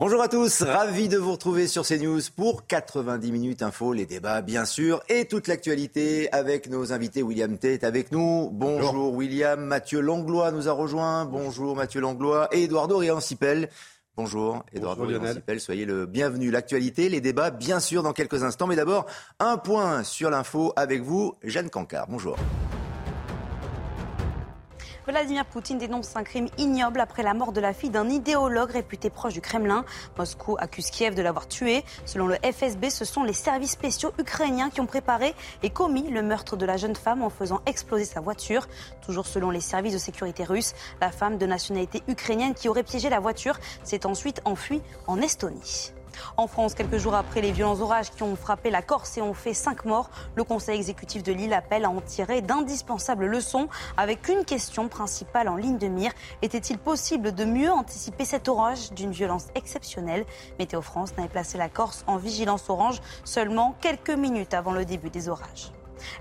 Bonjour à tous, ravi de vous retrouver sur CNews pour 90 minutes info, les débats bien sûr et toute l'actualité avec nos invités. William T est avec nous. Bonjour, William. Mathieu Langlois nous a rejoint. Bonjour Mathieu Langlois et Eduardo Riancipel. Bonjour Eduardo Riancipel, soyez le bienvenu. L'actualité, les débats bien sûr dans quelques instants, mais d'abord un point sur l'info avec vous, Jeanne Cancard. Bonjour. Vladimir Poutine dénonce un crime ignoble après la mort de la fille d'un idéologue réputé proche du Kremlin. Moscou accuse Kiev de l'avoir tué. Selon le FSB, ce sont les services spéciaux ukrainiens qui ont préparé et commis le meurtre de la jeune femme en faisant exploser sa voiture. Toujours selon les services de sécurité russes, la femme de nationalité ukrainienne qui aurait piégé la voiture s'est ensuite enfuie en Estonie. En France, quelques jours après les violents orages qui ont frappé la Corse et ont fait cinq morts, le Conseil exécutif de Lille appelle à en tirer d'indispensables leçons avec une question principale en ligne de mire. Était-il possible de mieux anticiper cet orage d'une violence exceptionnelle? Météo France n'avait placé la Corse en vigilance orange seulement quelques minutes avant le début des orages.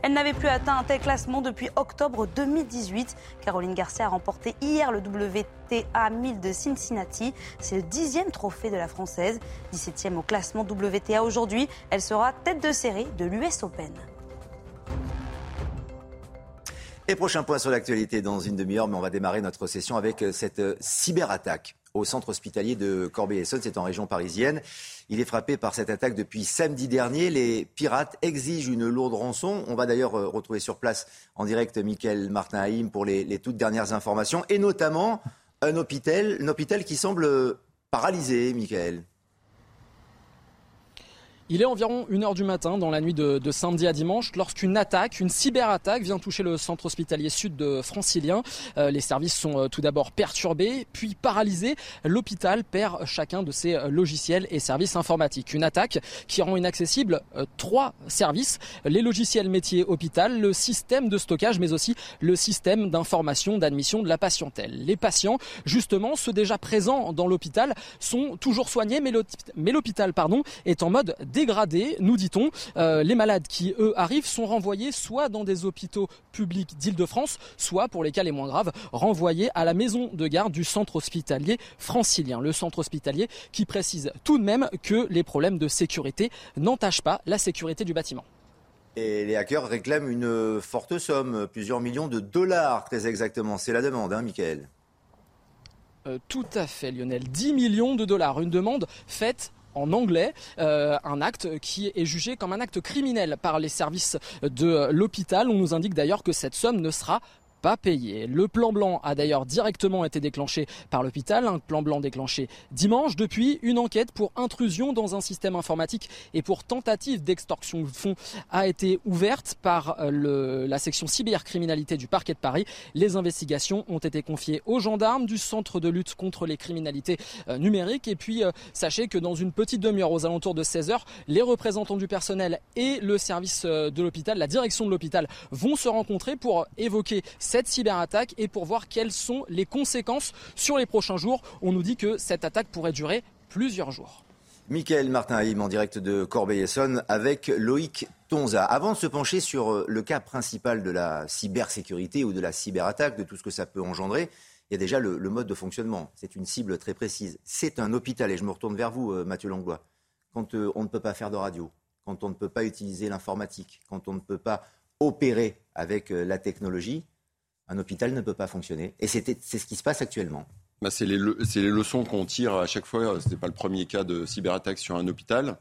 Elle n'avait plus atteint un tel classement depuis octobre 2018. Caroline Garcia a remporté hier le WTA 1000 de Cincinnati. C'est le dixième trophée de la Française. 17e au classement WTA aujourd'hui. Elle sera tête de série de l'US Open. Et prochain point sur l'actualité dans une demi-heure, mais on va démarrer notre session avec cette cyberattaque au centre hospitalier de Corbeil-Essonne, c'est en région parisienne. Il est frappé par cette attaque depuis samedi dernier. Les pirates exigent une lourde rançon. On va d'ailleurs euh, retrouver sur place en direct Michael Martin Haïm pour les, toutes dernières informations, et notamment un hôpital, un hôpital qui semble paralysé, Michael. Il est environ 1h du matin dans la nuit de, de samedi à dimanche lorsqu'une attaque, une cyberattaque vient toucher le centre hospitalier sud de Francilien. Euh, les services sont euh, tout d'abord perturbés, puis paralysés. L'hôpital perd chacun de ses euh, logiciels et services informatiques. Une attaque qui rend inaccessible euh, trois services, les logiciels métiers hôpital, le système de stockage, mais aussi le système d'information d'admission de la patientèle. Les patients, justement, ceux déjà présents dans l'hôpital, sont toujours soignés, mais l'hôpital pardon, est en mode dégradé, nous dit-on. Euh, les malades qui, eux, arrivent sont renvoyés soit dans des hôpitaux publics d'Île-de-France, soit, pour les cas les moins graves, renvoyés à la maison de garde du centre hospitalier francilien. Le centre hospitalier qui précise tout de même que les problèmes de sécurité n'entachent pas la sécurité du bâtiment. Et les hackers réclament une forte somme, plusieurs millions de dollars très exactement. C'est la demande, hein, Michael euh, Tout à fait, Lionel. 10 millions de dollars. Une demande faite en anglais, euh, un acte qui est jugé comme un acte criminel par les services de l'hôpital. On nous indique d'ailleurs que cette somme ne sera pas payé. Le plan blanc a d'ailleurs directement été déclenché par l'hôpital, un plan blanc déclenché dimanche. Depuis, une enquête pour intrusion dans un système informatique et pour tentative d'extorsion de fonds a été ouverte par euh, la section cybercriminalité du parquet de Paris. Les investigations ont été confiées aux gendarmes du centre de lutte contre les criminalités euh, numériques. Et puis, euh, sachez que dans une petite demi-heure, aux alentours de 16 heures, les représentants du personnel et le service de l'hôpital, la direction de l'hôpital, vont se rencontrer pour évoquer cette cyberattaque et pour voir quelles sont les conséquences sur les prochains jours. On nous dit que cette attaque pourrait durer plusieurs jours. Michael Martin Haïm en direct de Corbeil-Essonne avec Loïc Tonza. Avant de se pencher sur euh, le cas principal de la cybersécurité ou de la cyberattaque, de tout ce que ça peut engendrer, il y a déjà le, mode de fonctionnement. C'est une cible très précise. C'est un hôpital, et je me retourne vers vous, euh, Mathieu Langlois. Quand euh, on ne peut pas faire de radio, quand on ne peut pas utiliser l'informatique, quand on ne peut pas opérer avec la technologie, un hôpital ne peut pas fonctionner. Et c'est ce qui se passe actuellement. Bah c'est les, leçons qu'on tire à chaque fois. Ce n'est pas le premier cas de cyberattaque sur un hôpital.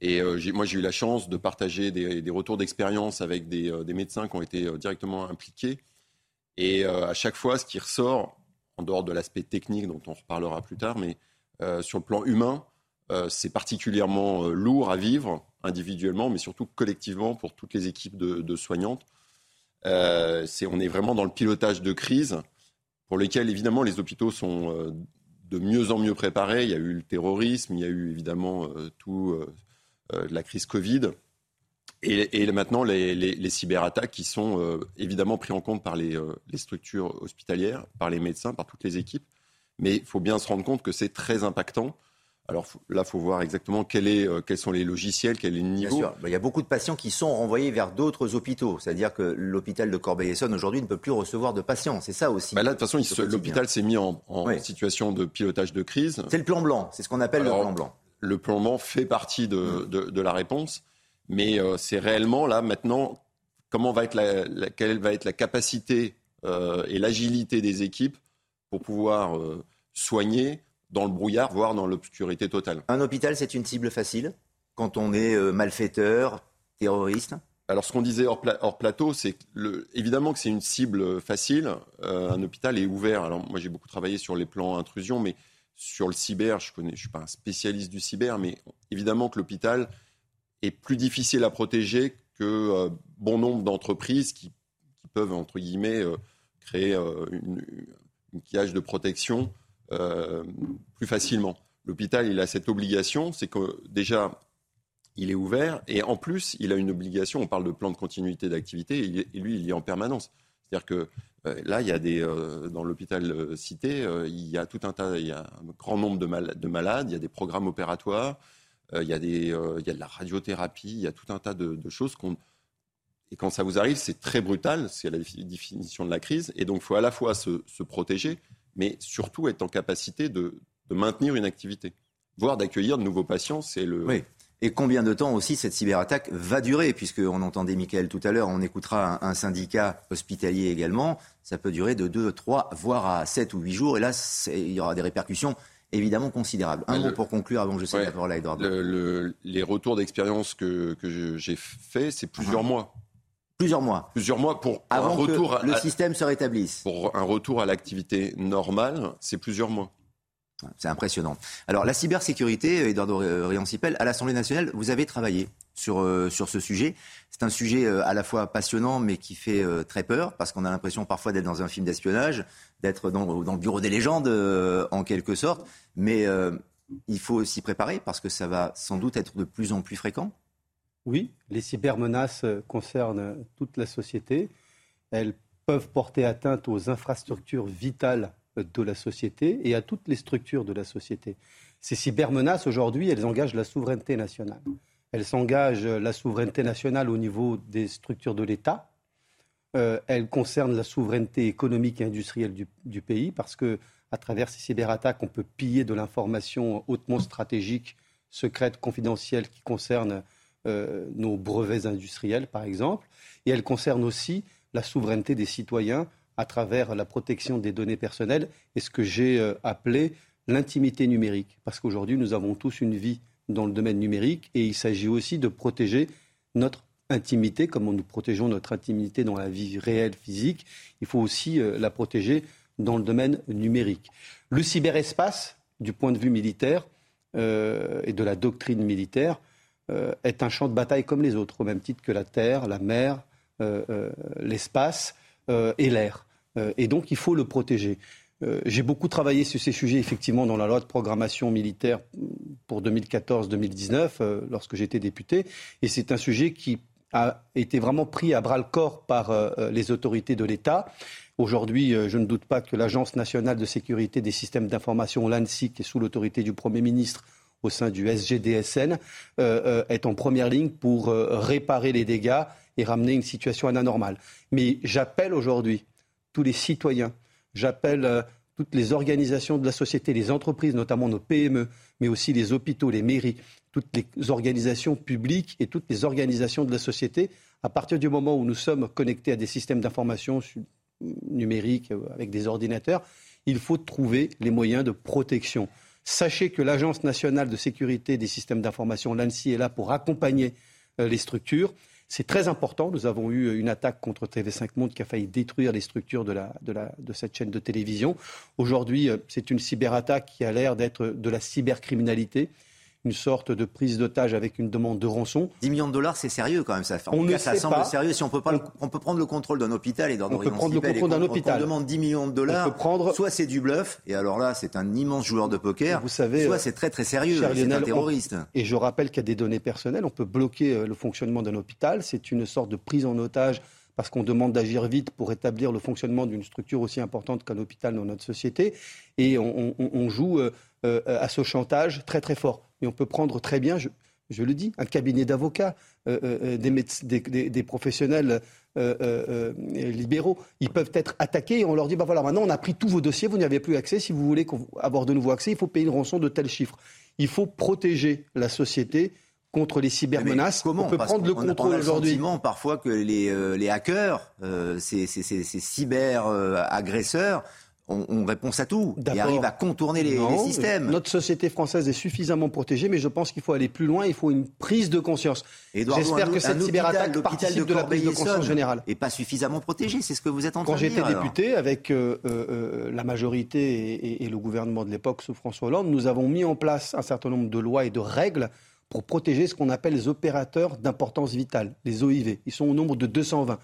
Et euh, moi, j'ai eu la chance de partager des, retours d'expérience avec des, euh, des, médecins qui ont été euh, directement impliqués. Et à chaque fois, ce qui ressort, en dehors de l'aspect technique dont on reparlera plus tard, mais sur le plan humain, c'est particulièrement lourd à vivre individuellement, mais surtout collectivement pour toutes les équipes de, de soignantes. Euh, on est vraiment dans le pilotage de crise pour lequel, évidemment, les hôpitaux sont euh, de mieux en mieux préparés. Il y a eu le terrorisme, il y a eu évidemment euh, tout la crise Covid. Et, maintenant, les, cyberattaques qui sont évidemment pris en compte par les, structures hospitalières, par les médecins, par toutes les équipes. Mais il faut bien se rendre compte que c'est très impactant. Alors là, il faut voir exactement quel est, euh, quels sont les logiciels, quel est le niveau. Bien sûr. Il y a beaucoup de patients qui sont renvoyés vers d'autres hôpitaux. C'est-à-dire que l'hôpital de Corbeil-Essonne aujourd'hui ne peut plus recevoir de patients. C'est ça aussi. Bah là, de toute façon, l'hôpital s'est mis en, situation de pilotage de crise. C'est le plan blanc. C'est ce qu'on appelle le plan blanc. Le plan blanc fait partie de, de, la réponse. Mais euh, c'est réellement là maintenant comment va être la, quelle va être la capacité euh, et l'agilité des équipes pour pouvoir soigner dans le brouillard, voire dans l'obscurité totale. Un hôpital, c'est une cible facile quand on est euh, malfaiteur, terroriste? Alors, ce qu'on disait hors, plateau, c'est évidemment que c'est une cible facile. Euh, un hôpital est ouvert. Alors, moi, j'ai beaucoup travaillé sur les plans intrusion, mais sur le cyber, je ne je suis pas un spécialiste du cyber, mais évidemment que l'hôpital est plus difficile à protéger que euh, bon nombre d'entreprises qui, peuvent, entre guillemets, créer une, une, cage de protection euh, plus facilement. L'hôpital, il a cette obligation, c'est que déjà, il est ouvert et en plus, il a une obligation, on parle de plan de continuité d'activité, et lui, il y est en permanence. C'est-à-dire que euh, là, il y a des, euh, dans l'hôpital cité, il y a tout un tas, il y a un grand nombre de, de malades, il y a des programmes opératoires, il, y a des, il y a de la radiothérapie, il y a tout un tas de, choses. Et quand ça vous arrive, c'est très brutal, c'est la définition de la crise. Et donc, il faut à la fois se protéger, mais surtout être en capacité de, maintenir une activité, voire d'accueillir de nouveaux patients. C'est le. Oui. Et combien de temps aussi cette cyberattaque va durer Puisqu'on entendait Michael tout à l'heure, on écoutera un, syndicat hospitalier également. Ça peut durer de 2, 3, voire à 7 ou 8 jours. Et là, il y aura des répercussions évidemment considérables. Un mot pour conclure avant que je cède la parole à Edouard. les retours d'expérience que, j'ai faits, c'est plusieurs uh-huh. mois. Plusieurs mois. Plusieurs mois pour, Avant un retour que le système se rétablisse. Pour un retour à l'activité normale, c'est plusieurs mois. C'est impressionnant. Alors la cybersécurité, Eduardo Riancipel, à l'Assemblée nationale, vous avez travaillé sur, euh, sur ce sujet. C'est un sujet euh, à la fois passionnant mais qui fait euh, très peur parce qu'on a l'impression parfois d'être dans un film d'espionnage, d'être dans, dans, le bureau des légendes en quelque sorte. Mais il faut s'y préparer parce que ça va sans doute être de plus en plus fréquent. Oui, les cybermenaces concernent toute la société. Elles peuvent porter atteinte aux infrastructures vitales de la société et à toutes les structures de la société. Ces cybermenaces, aujourd'hui, elles engagent la souveraineté nationale. Elles engagent la souveraineté nationale au niveau des structures de l'État. Euh, elles concernent la souveraineté économique et industrielle du, du, pays parce que, à travers ces cyberattaques, on peut piller de l'information hautement stratégique, secrète, confidentielle qui concerne euh, nos brevets industriels, par exemple, et elle concerne aussi la souveraineté des citoyens à travers la protection des données personnelles et ce que j'ai euh, appelé l'intimité numérique. Parce qu'aujourd'hui, nous avons tous une vie dans le domaine numérique et il s'agit aussi de protéger notre intimité, comme nous protégeons notre intimité dans la vie réelle, physique, il faut aussi euh, la protéger dans le domaine numérique. Le cyberespace, du point de vue militaire et de la doctrine militaire, est un champ de bataille comme les autres, au même titre que la terre, la mer, euh, euh, l'espace et l'air. et donc il faut le protéger. J'ai beaucoup travaillé sur ces sujets, effectivement, dans la loi de programmation militaire pour 2014-2019, lorsque j'étais député. Et c'est un sujet qui a été vraiment pris à bras le corps par les autorités de l'État. Aujourd'hui, je ne doute pas que l'Agence nationale de sécurité des systèmes d'information, l'ANSI, qui est sous l'autorité du Premier ministre, au sein du SGDSN, euh, euh, est en première ligne pour euh, réparer les dégâts et ramener une situation à la normale. Mais j'appelle aujourd'hui tous les citoyens, j'appelle toutes les organisations de la société, les entreprises, notamment nos PME, mais aussi les hôpitaux, les mairies, toutes les organisations publiques et toutes les organisations de la société, à partir du moment où nous sommes connectés à des systèmes d'information numériques avec des ordinateurs, il faut trouver les moyens de protection. Sachez que l'Agence nationale de sécurité des systèmes d'information, l'ANSI, est là pour accompagner euh, les structures. C'est très important. Nous avons eu une attaque contre TV5 Monde qui a failli détruire les structures de, de cette chaîne de télévision. Aujourd'hui, euh, c'est une cyberattaque qui a l'air d'être de la cybercriminalité une sorte de prise d'otage avec une demande de rançon. 10 millions de dollars, c'est sérieux quand même. Ça, on ne ça semble sérieux. Si on peut, pas, on, peut prendre le contrôle d'un hôpital et dans On peut prendre le contrôle d'un hôpital. On demande 10 millions de dollars. prendre... Soit c'est du bluff, et alors là, c'est un immense joueur de poker. Vous savez, soit c'est très très sérieux. C'est un terroriste. Et je rappelle qu'il y a des données personnelles. On peut bloquer euh, le fonctionnement d'un hôpital. C'est une sorte de prise en otage parce qu'on demande d'agir vite pour établir le fonctionnement d'une structure aussi importante qu'un hôpital dans notre société. Et on, joue euh, à ce chantage très très fort. Mais on peut prendre très bien, je, je le dis, un cabinet d'avocats, des, des, des, professionnels libéraux. Ils peuvent être attaqués et on leur dit, bah voilà, maintenant on a pris tous vos dossiers, vous n'y avez plus accès. Si vous voulez avoir de nouveaux accès, il faut payer une rançon de tel chiffre. Il faut protéger la société contre les cybermenaces. Comment on peut prendre le contrôle aujourd'hui. parfois que les, euh, les hackers, euh, ces, ces, ces, cyber-agresseurs, euh, ont, réponse à tout et arrivent à contourner les, systèmes. Notre société française est suffisamment protégée, mais je pense qu'il faut aller plus loin. Il faut une prise de conscience. J'espère que cette cyberattaque participe de, la prise de conscience générale. Et pas suffisamment protégée, c'est ce que vous êtes en train de dire. Quand j'étais député, avec la majorité et, et le gouvernement de l'époque sous François Hollande, nous avons mis en place un certain nombre de lois et de règles pour protéger ce qu'on appelle les opérateurs d'importance vitale, les OIV. Ils sont au nombre de 220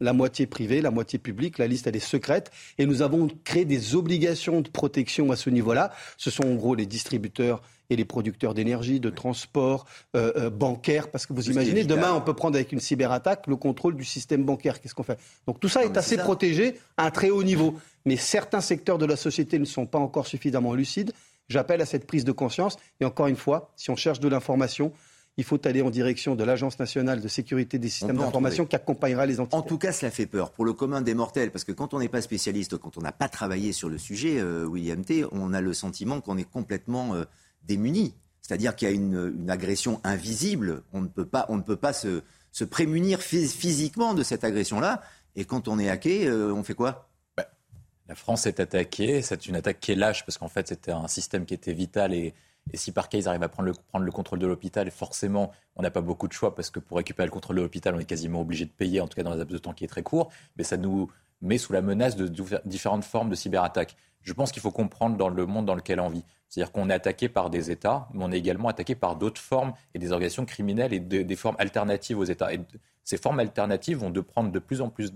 la moitié privée, la moitié publique. La liste, elle est secrète. Et nous avons créé des obligations de protection à ce niveau-là. Ce sont en gros les distributeurs et les producteurs d'énergie, de transport, euh, euh, bancaire. Parce que vous imaginez, demain, on peut prendre avec une cyberattaque le contrôle du système bancaire. Qu'est-ce qu'on fait? Donc tout ça est assez protégé à un très haut niveau. Mais certains secteurs de la société ne sont pas encore suffisamment lucides. J'appelle à cette prise de conscience. Et encore une fois, si on cherche de l'information, il faut aller en direction de l'Agence nationale de sécurité des systèmes d'information qui accompagnera les entités. En tout cas, cela fait peur pour le commun des mortels, parce que quand on n'est pas spécialiste, quand on n'a pas travaillé sur le sujet, euh, William T., on a le sentiment qu'on est complètement euh, démuni. C'est-à-dire qu'il y a une, agression invisible. On ne peut pas, on ne peut pas se, prémunir physiquement de cette agression-là. Et quand on est hacké, euh, on fait quoi? La France est attaquée. C'est une attaque qui est lâche parce qu'en fait, c'était un système qui était vital. Et, si par cas, ils arrivent à prendre le, prendre le contrôle de l'hôpital, forcément, on n'a pas beaucoup de choix parce que pour récupérer le contrôle de l'hôpital, on est quasiment obligé de payer, en tout cas dans un laps de temps qui est très court. Mais ça nous met sous la menace de différentes formes de cyberattaques. Je pense qu'il faut comprendre dans le monde dans lequel on vit. C'est-à-dire qu'on est attaqué par des États, mais on est également attaqué par d'autres formes et des organisations criminelles et des formes alternatives aux États ces formes alternatives vont de prendre de plus en plus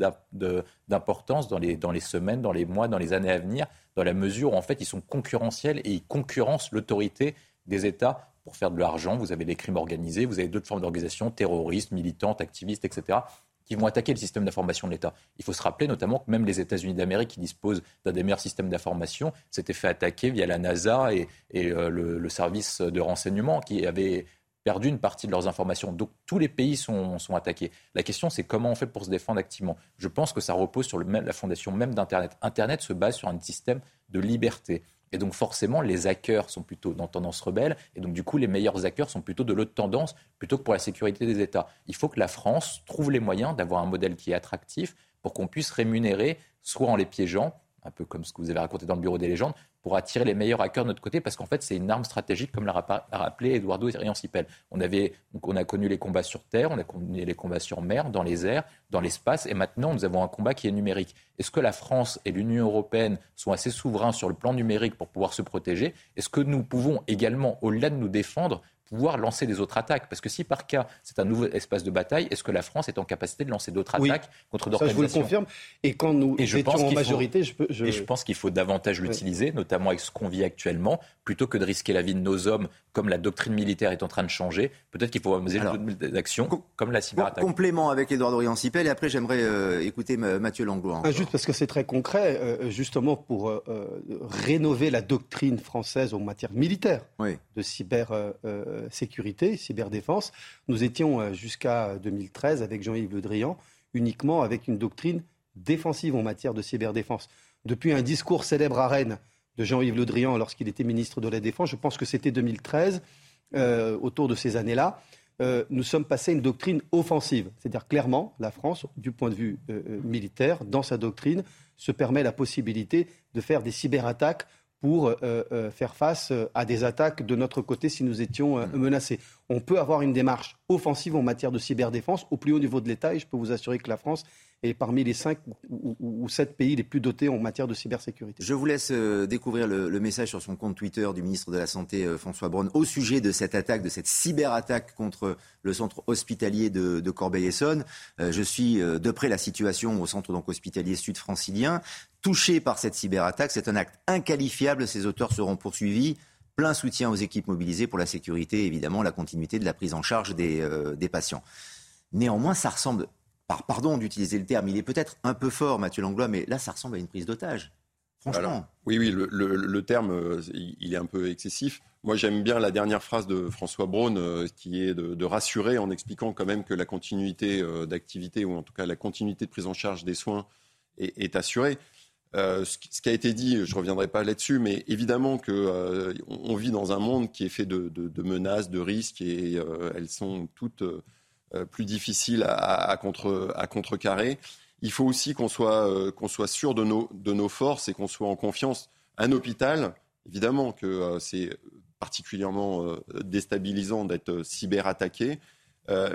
d'importance dans les, dans les semaines, dans les mois, dans les années à venir, dans la mesure où en fait ils sont concurrentiels et ils concurrencent l'autorité des États pour faire de l'argent. Vous avez les crimes organisés, vous avez d'autres formes d'organisation, terroristes, militantes, activistes, etc., qui vont attaquer le système d'information de l'État. Il faut se rappeler notamment que même les États-Unis d'Amérique, qui disposent d'un des meilleurs systèmes d'information, s'étaient fait attaquer via la NASA et, euh, le, service de renseignement qui avait perdu une partie de leurs informations. Donc tous les pays sont, sont attaqués. La question, c'est comment on fait pour se défendre activement. Je pense que ça repose sur la fondation même d'Internet. Internet se base sur un système de liberté. Et donc forcément, les hackers sont plutôt dans tendance rebelle, et donc du coup, les meilleurs hackers sont plutôt de l'autre tendance, plutôt que pour la sécurité des États. Il faut que la France trouve les moyens d'avoir un modèle qui est attractif pour qu'on puisse rémunérer, soit en les piégeant, un peu comme ce que vous avez raconté dans le Bureau des légendes, pour attirer les meilleurs hackers de notre côté, parce qu'en fait, c'est une arme stratégique, comme l'a rappelé Eduardo Riancipel. On, on a connu les combats sur terre, on a connu les combats sur mer, dans les airs, dans l'espace, et maintenant, nous avons un combat qui est numérique. Est-ce que la France et l'Union européenne sont assez souverains sur le plan numérique pour pouvoir se protéger? Est-ce que nous pouvons également, au-delà de nous défendre, pouvoir lancer des autres attaques. Parce que si par cas c'est un nouveau espace de bataille, est-ce que la France est en capacité de lancer d'autres attaques contre d'autres organisations Je vous le confirme. Et quand nous et je étions en majorité, je, peux, je... Et je pense qu'il faut davantage l'utiliser, notamment avec ce qu'on vit actuellement, plutôt que de risquer la vie de nos hommes, comme la doctrine militaire est en train de changer. Peut-être qu'il faut mener des actions comme la cyberattaque. Complément avec Édouard Dorian-Sipel, et après j'aimerais euh, écouter Mathieu Langlois. Ah, juste parce que c'est très concret, euh, justement pour euh, rénover la doctrine française en matière militaire de cybersécurité cyberdéfense. Nous étions euh, jusqu'à 2013 avec Jean-Yves Le Drian uniquement avec une doctrine défensive en matière de cyberdéfense. Depuis un discours célèbre à Rennes de Jean-Yves Le Drian lorsqu'il était ministre de la Défense, je pense que c'était 2013, euh, autour de ces années-là, euh, nous sommes passés à une doctrine offensive. C'est-à-dire clairement, la France, du point de vue militaire, dans sa doctrine, se permet la possibilité de faire des cyberattaques pour euh, euh, faire face euh, à des attaques de notre côté si nous étions mm. menacés. On peut avoir une démarche offensive en matière de cyberdéfense au plus haut niveau de l'État et je peux vous assurer que la France est parmi les cinq ou, sept pays les plus dotés en matière de cybersécurité. Je vous laisse découvrir le, message sur son compte Twitter du ministre de la Santé François Braun au sujet de cette attaque, de cette cyberattaque contre le centre hospitalier de, de Corbeil-Essonne. je suis de près la situation au centre donc, hospitalier sud-francilien touchés par cette cyberattaque. C'est un acte inqualifiable. Ces auteurs seront poursuivis. Plein soutien aux équipes mobilisées pour la sécurité et évidemment la continuité de la prise en charge des, euh, patients. Néanmoins, ça ressemble, par, pardon d'utiliser le terme, il est peut-être un peu fort, Mathieu Langlois, mais là, ça ressemble à une prise d'otage. Franchement. oui, oui, le, terme, euh, il est un peu excessif. Moi, j'aime bien la dernière phrase de François Braun, euh, qui est de, rassurer en expliquant quand même que la continuité d'activité, ou en tout cas la continuité de prise en charge des soins, est, assurée. Ce, qui a été dit, je ne reviendrai pas là-dessus, mais évidemment qu'on on vit dans un monde qui est fait de, menaces, de risques, et elles sont toutes plus difficiles à, contre, à contrecarrer il faut aussi qu'on soit, euh, sûr de nos, de nos forces et qu'on soit en confiance. Un hôpital, évidemment que euh, c'est particulièrement euh, déstabilisant d'être cyberattaqué,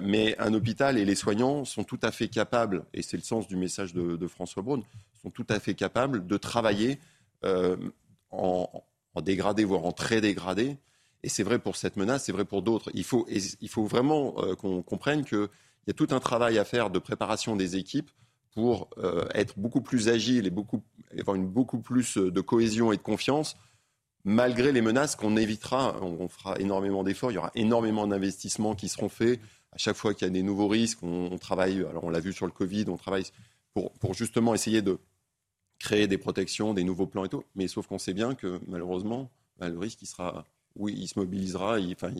mais un hôpital et les soignants sont tout à fait capables, et c'est le sens du message de, François Braun, sont tout à fait capables de travailler en, en, dégradé, voire en très dégradé. Et c'est vrai pour cette menace, c'est vrai pour d'autres. Il faut, il faut vraiment qu'on comprenne qu'il y a tout un travail à faire de préparation des équipes pour euh, être beaucoup plus agile et avoir une beaucoup plus de cohésion et de confiance, malgré les menaces qu'on évitera. On, fera énormément d'efforts, il y aura énormément d'investissements qui seront faits. À chaque fois qu'il y a des nouveaux risques, on, travaille, alors on l'a vu sur le Covid, on travaille pour, justement essayer de créer des protections, des nouveaux plans et tout. Mais sauf qu'on sait bien que malheureusement, bah, le risque, il sera, oui, il se mobilisera, il, enfin,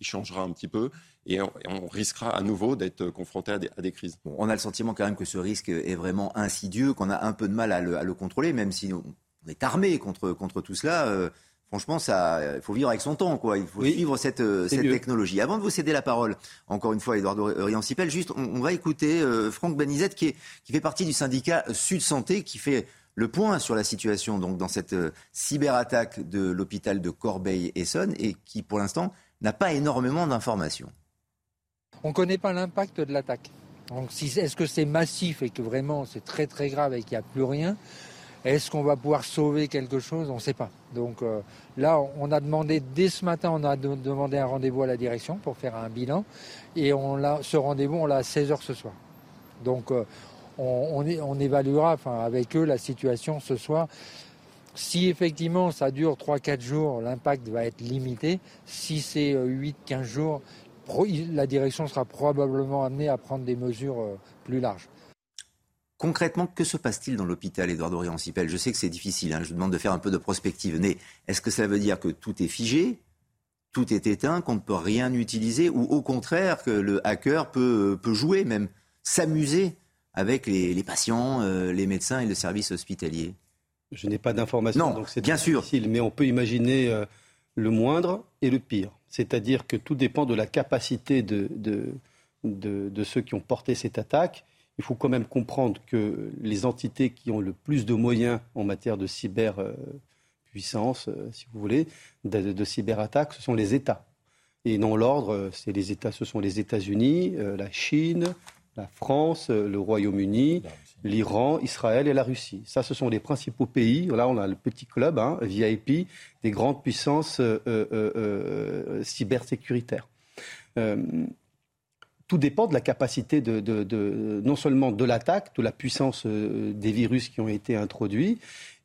changera un petit peu et on, risquera à nouveau d'être confronté à des, crises. on a le sentiment quand même que ce risque est vraiment insidieux, qu'on a un peu de mal à le, contrôler, même si on est armé contre, contre tout cela. Euh, franchement, ça, il faut vivre avec son temps, quoi. Il faut suivre cette, euh, cette technologie. Avant de vous céder la parole, encore une fois, Eduardo Riancipel, juste, on, va écouter euh, Franck Banizette, qui, est, qui fait partie du syndicat Sud Santé, qui fait le point sur la situation donc dans cette cyberattaque de l'hôpital de Corbeil-Essonne et qui, pour l'instant, n'a pas énormément d'informations. On ne connaît pas l'impact de l'attaque. Donc, si, est-ce que c'est massif et que vraiment c'est très très grave et qu'il n'y a plus rien Est-ce qu'on va pouvoir sauver quelque chose? On ne sait pas. Donc euh, là, on a demandé, dès ce matin, on a demandé un rendez-vous à la direction pour faire un bilan. Et on ce rendez-vous, on l'a à 16h ce soir. Donc euh, on, évaluera avec eux la situation ce soir. Si effectivement ça dure 3-4 jours, l'impact va être limité. Si c'est 8-15 euh, jours, la direction sera probablement amenée à prendre des mesures plus larges. Concrètement, que se passe-t-il dans l'hôpital Édouard Dorian-Sipel Je sais que c'est difficile, hein. je vous demande de faire un peu de prospective, mais est-ce que ça veut dire que tout est figé, tout est éteint, qu'on ne peut rien utiliser, ou au contraire que le hacker peut, peut jouer, même s'amuser avec les, patients, euh, les médecins et le service hospitalier? Je n'ai pas d'informations, donc c'est bien difficile, sûr. mais on peut imaginer euh, le moindre et le pire. C'est-à-dire que tout dépend de la capacité de, de, de, ceux qui ont porté cette attaque. Il faut quand même comprendre que les entités qui ont le plus de moyens en matière de cyberpuissance, euh, si vous voulez, de, de cyberattaque, ce sont les États. Et non l'ordre, c'est les États, ce sont les États-Unis, euh, la Chine, la France, le Royaume-Uni, l'Iran, Israël et la Russie. Ça, ce sont les principaux pays. Là, on a le petit club, hein, VIP, des grandes puissances euh, euh, euh, cybersécuritaires. Tout dépend de la capacité de, non seulement de l'attaque, de la puissance des virus qui ont été introduits,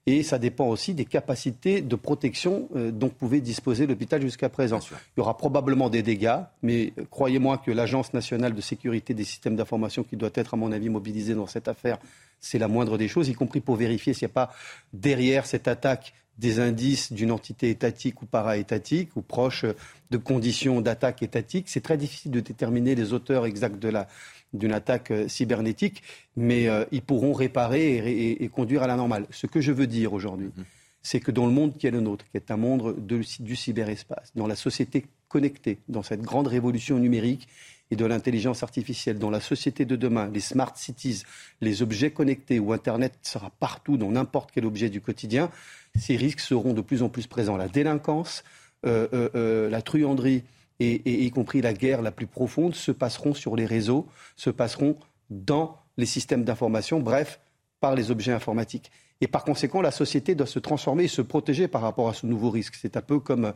et ça dépend aussi des capacités de protection euh, dont pouvait disposer l'hôpital jusqu'à présent. Il y aura probablement des dégâts, mais euh, croyez-moi que l'Agence nationale de sécurité des systèmes d'information, qui doit être, à mon avis, mobilisée dans cette affaire, c'est la moindre des choses, y compris pour vérifier s'il n'y a pas derrière cette attaque des indices d'une entité étatique ou para-étatique ou proche de conditions d'attaque étatique. C'est très difficile de déterminer les auteurs exacts de la, d'une attaque euh, cybernétique, mais euh, ils pourront réparer et, conduire à la normale. Ce que je veux dire aujourd'hui, mhm. c'est que dans le monde qui est le nôtre, qui est un monde du cyberespace, dans la société connectée, dans cette grande révolution numérique et de l'intelligence artificielle, dans la société de demain, les smart cities, les objets connectés où Internet sera partout, dans n'importe quel objet du quotidien, ces risques seront de plus en plus présents. La délinquance, euh, la truanderie, et, y compris la guerre la plus profonde, se passeront sur les réseaux, se passeront dans les systèmes d'information, bref, par les objets informatiques. Et par conséquent, la société doit se transformer et se protéger par rapport à ce nouveau risque. C'est un peu comme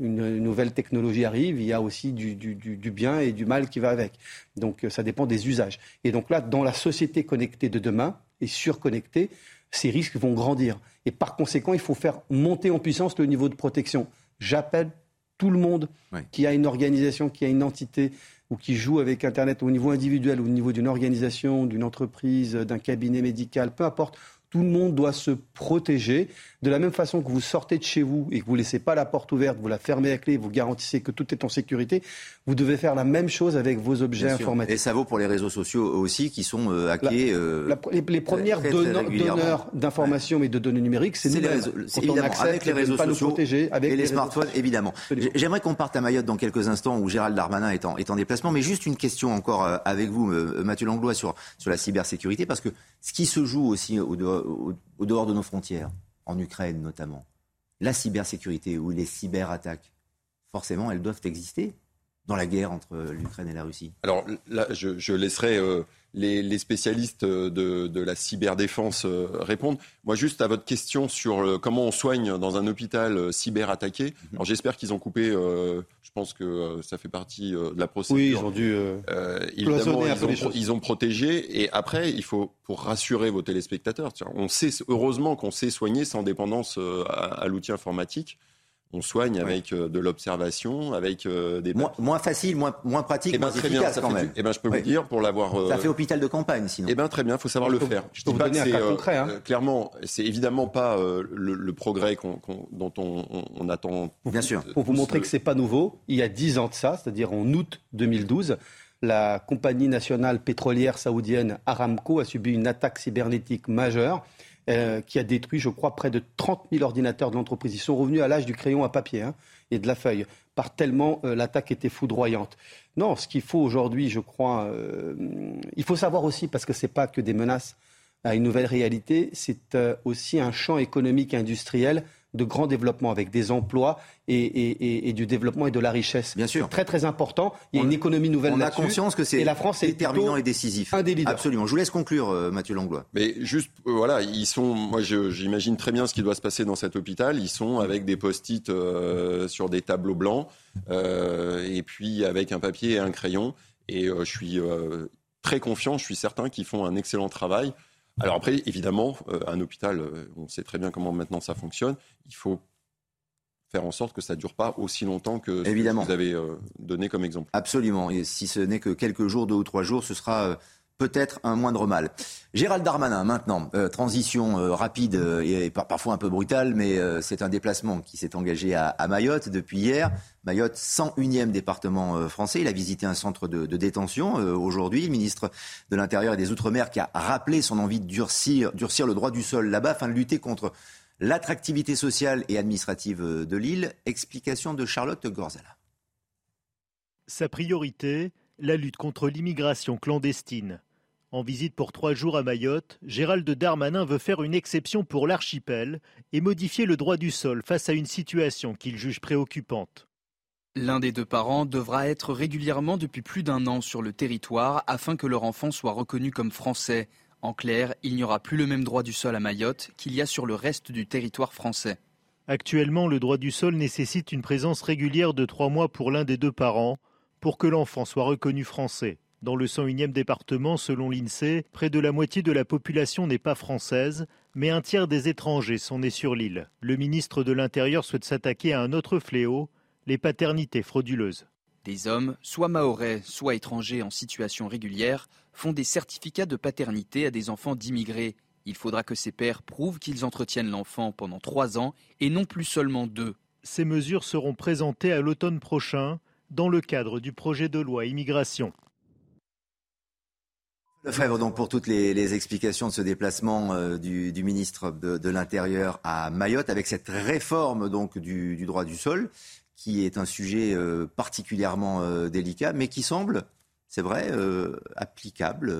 une nouvelle technologie arrive, il y a aussi du, bien et du mal qui va avec. Donc ça dépend des usages. Et donc là, dans la société connectée de demain et surconnectée, ces risques vont grandir. Et par conséquent, il faut faire monter en puissance le niveau de protection. J'appelle tout le monde qui a une organisation, qui a une entité ou qui joue avec Internet au niveau individuel, au niveau d'une organisation, d'une entreprise, d'un cabinet médical, peu importe, tout le monde doit se protéger. De la même façon que vous sortez de chez vous et que vous ne laissez pas la porte ouverte, vous la fermez à clé, vous garantissez que tout est en sécurité, vous devez faire la même chose avec vos objets informatiques. Et ça vaut pour les réseaux sociaux aussi qui sont euh, hackés. Euh, les, premières donneurs d'informations mais de données numériques, c'est nous. Les réseaux, évidemment, avec les réseaux sociaux avec et les, smartphones, évidemment. J'aimerais qu'on parte à Mayotte dans quelques instants où Gérald Darmanin est en, est en déplacement, mais juste une question encore euh, avec vous, Mathieu Langlois, sur, sur la cybersécurité, parce que ce qui se joue aussi au, au dehors de nos frontières, en Ukraine notamment, la cybersécurité ou les cyberattaques, forcément, elles doivent exister dans la guerre entre l'Ukraine et la Russie. Alors là, je, laisserai euh, les, spécialistes de, la cyberdéfense euh, répondre. Moi, juste à votre question sur comment on soigne dans un hôpital euh, cyberattaqué. Mhm. Alors j'espère qu'ils ont coupé. je pense que ça fait partie de la procédure. Oui, ils ont dû. évidemment, ils ont, ils ont, protégé. Et après, il faut pour rassurer vos téléspectateurs. On sait heureusement qu'on sait soigner sans dépendance à l'outil informatique on soigne avec euh, de l'observation, avec euh, des moins, moins, facile, moins, moins pratique, eh ben, moins très efficace bien, quand même. Eh ben, je peux vous dire pour l'avoir. Ça euh, fait hôpital de campagne, sinon. Eh ben très bien, il faut savoir le faire. Je, peux vous donner un cas concret. Hein. clairement, c'est évidemment pas le, progrès dont on, attend. Bien sûr. Pour vous montrer que c'est pas nouveau, il y a dix ans de ça, c'est-à-dire en août 2012, la compagnie nationale pétrolière saoudienne Aramco a subi une attaque cybernétique majeure euh, qui a détruit, je crois, près de 30 000 ordinateurs de l'entreprise. Ils sont revenus à l'âge du crayon à papier hein, et de la feuille, par tellement euh, l'attaque était foudroyante. Non, ce qu'il faut aujourd'hui, je crois, euh, il faut savoir aussi, parce que ce n'est pas que des menaces à une nouvelle réalité, c'est aussi un champ économique industriel de grand développement avec des emplois et, du développement et de la richesse. Bien sûr. Très très important. Il y a une économie nouvelle On a conscience que c'est déterminant et décisif. Un Absolument. Je vous laisse conclure, euh, Mathieu Langlois. Mais juste, euh, voilà, ils sont. Moi, j'imagine très bien ce qui doit se passer dans cet hôpital. Ils sont avec des post-it euh, sur des tableaux blancs et puis avec un papier et un crayon. Et je suis très confiant. Je suis certain qu'ils font un excellent travail. Alors après, évidemment, euh, un hôpital, euh, on sait très bien comment maintenant ça fonctionne. Il faut faire en sorte que ça ne dure pas aussi longtemps que ce que vous avez euh, donné comme exemple. Absolument. Et si ce n'est que quelques jours, deux ou trois jours, ce sera peut-être un moindre mal. Gérald Darmanin, maintenant, euh, transition euh, rapide euh, et parfois un peu brutale, mais c'est un déplacement qui s'est engagé à, Mayotte depuis hier. Mayotte, 101e département français. Il a visité un centre de, détention aujourd'hui. Le ministre de l'Intérieur et des Outre-mer qui a rappelé son envie de durcir, durcir le droit du sol là-bas afin de lutter contre l'attractivité sociale et administrative de l'île. Explication de Charlotte Gorzala. Sa priorité, la lutte contre l'immigration clandestine. En visite pour trois jours à Mayotte, Gérald Darmanin veut faire une exception pour l'archipel et modifier le droit du sol face à une situation qu'il juge préoccupante. L'un des deux parents devra être régulièrement depuis plus d'un an sur le territoire afin que leur enfant soit reconnu comme français. En clair, il n'y aura plus le même droit du sol à Mayotte qu'il y a sur le reste du territoire français. Actuellement, le droit du sol nécessite une présence régulière de trois mois pour l'un des deux parents pour que l'enfant soit reconnu français. Dans le 101e département, selon l'INSEE, près de la moitié de la population n'est pas française, mais un tiers des étrangers sont nés sur l'île. Le ministre de l'Intérieur souhaite s'attaquer à un autre fléau, les paternités frauduleuses. Des hommes, soit maorais, soit étrangers en situation régulière, font des certificats de paternité à des enfants d'immigrés. Il faudra que ces pères prouvent qu'ils entretiennent l'enfant pendant trois ans et non plus seulement deux. Ces mesures seront présentées à l'automne prochain dans le cadre du projet de loi immigration. Lefebvre, donc pour toutes les, explications de ce déplacement euh, du, ministre de, l'Intérieur à Mayotte, avec cette réforme donc du, droit du sol, qui est un sujet euh, particulièrement euh, délicat, mais qui semble, c'est vrai, applicable,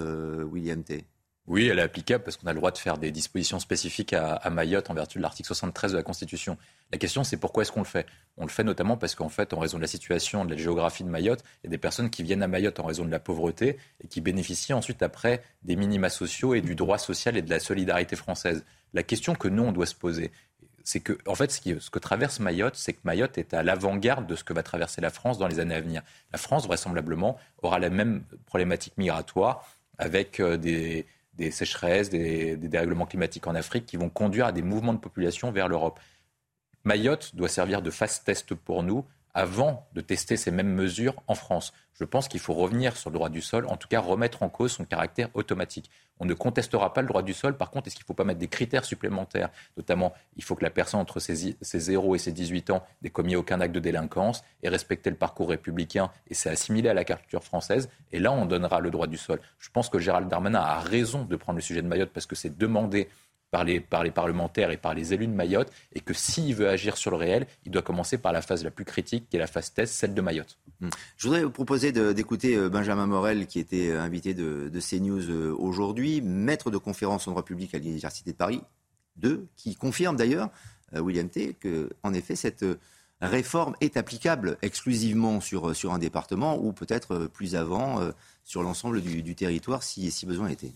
William T. Oui, elle est applicable parce qu'on a le droit de faire des dispositions spécifiques à, Mayotte en vertu de l'article 73 de la Constitution. La question, c'est pourquoi est-ce qu'on le fait? On le fait notamment parce qu'en fait, en raison de la situation, de la géographie de Mayotte, il y a des personnes qui viennent à Mayotte en raison de la pauvreté et qui bénéficient ensuite après des minima sociaux et du droit social et de la solidarité française. La question que nous, on doit se poser, c'est que, en fait, ce, que traverse Mayotte, c'est que Mayotte est à l'avant-garde de ce que va traverser la France dans les années à venir. La France, vraisemblablement, aura la même problématique migratoire avec euh, des des sécheresses, des, dérèglements climatiques en Afrique qui vont conduire à des mouvements de population vers l'Europe. Mayotte doit servir de fast test pour nous avant de tester ces mêmes mesures en France. Je pense qu'il faut revenir sur le droit du sol, en tout cas remettre en cause son caractère automatique. On ne contestera pas le droit du sol. Par contre, est-ce qu'il ne faut pas mettre des critères supplémentaires? Notamment, il faut que la personne entre ses, 0 et ses 18 ans n'ait commis aucun acte de délinquance et respecter le parcours républicain et s'est assimilé à la culture française. Et là, on donnera le droit du sol. Je pense que Gérald Darmanin a raison de prendre le sujet de Mayotte parce que c'est demandé par les, par les parlementaires et par les élus de Mayotte, et que s'il veut agir sur le réel, il doit commencer par la phase la plus critique, qui est la phase test, celle de Mayotte. Hmm. Je voudrais vous proposer d'écouter euh, Benjamin Morel, qui était euh, invité de, de CNews euh, aujourd'hui, maître de conférence en droit public à l'Université de Paris 2, qui confirme d'ailleurs, William T., que en effet cette réforme est applicable exclusivement sur, sur un département ou peut-être plus avant sur l'ensemble du, du territoire si, si besoin était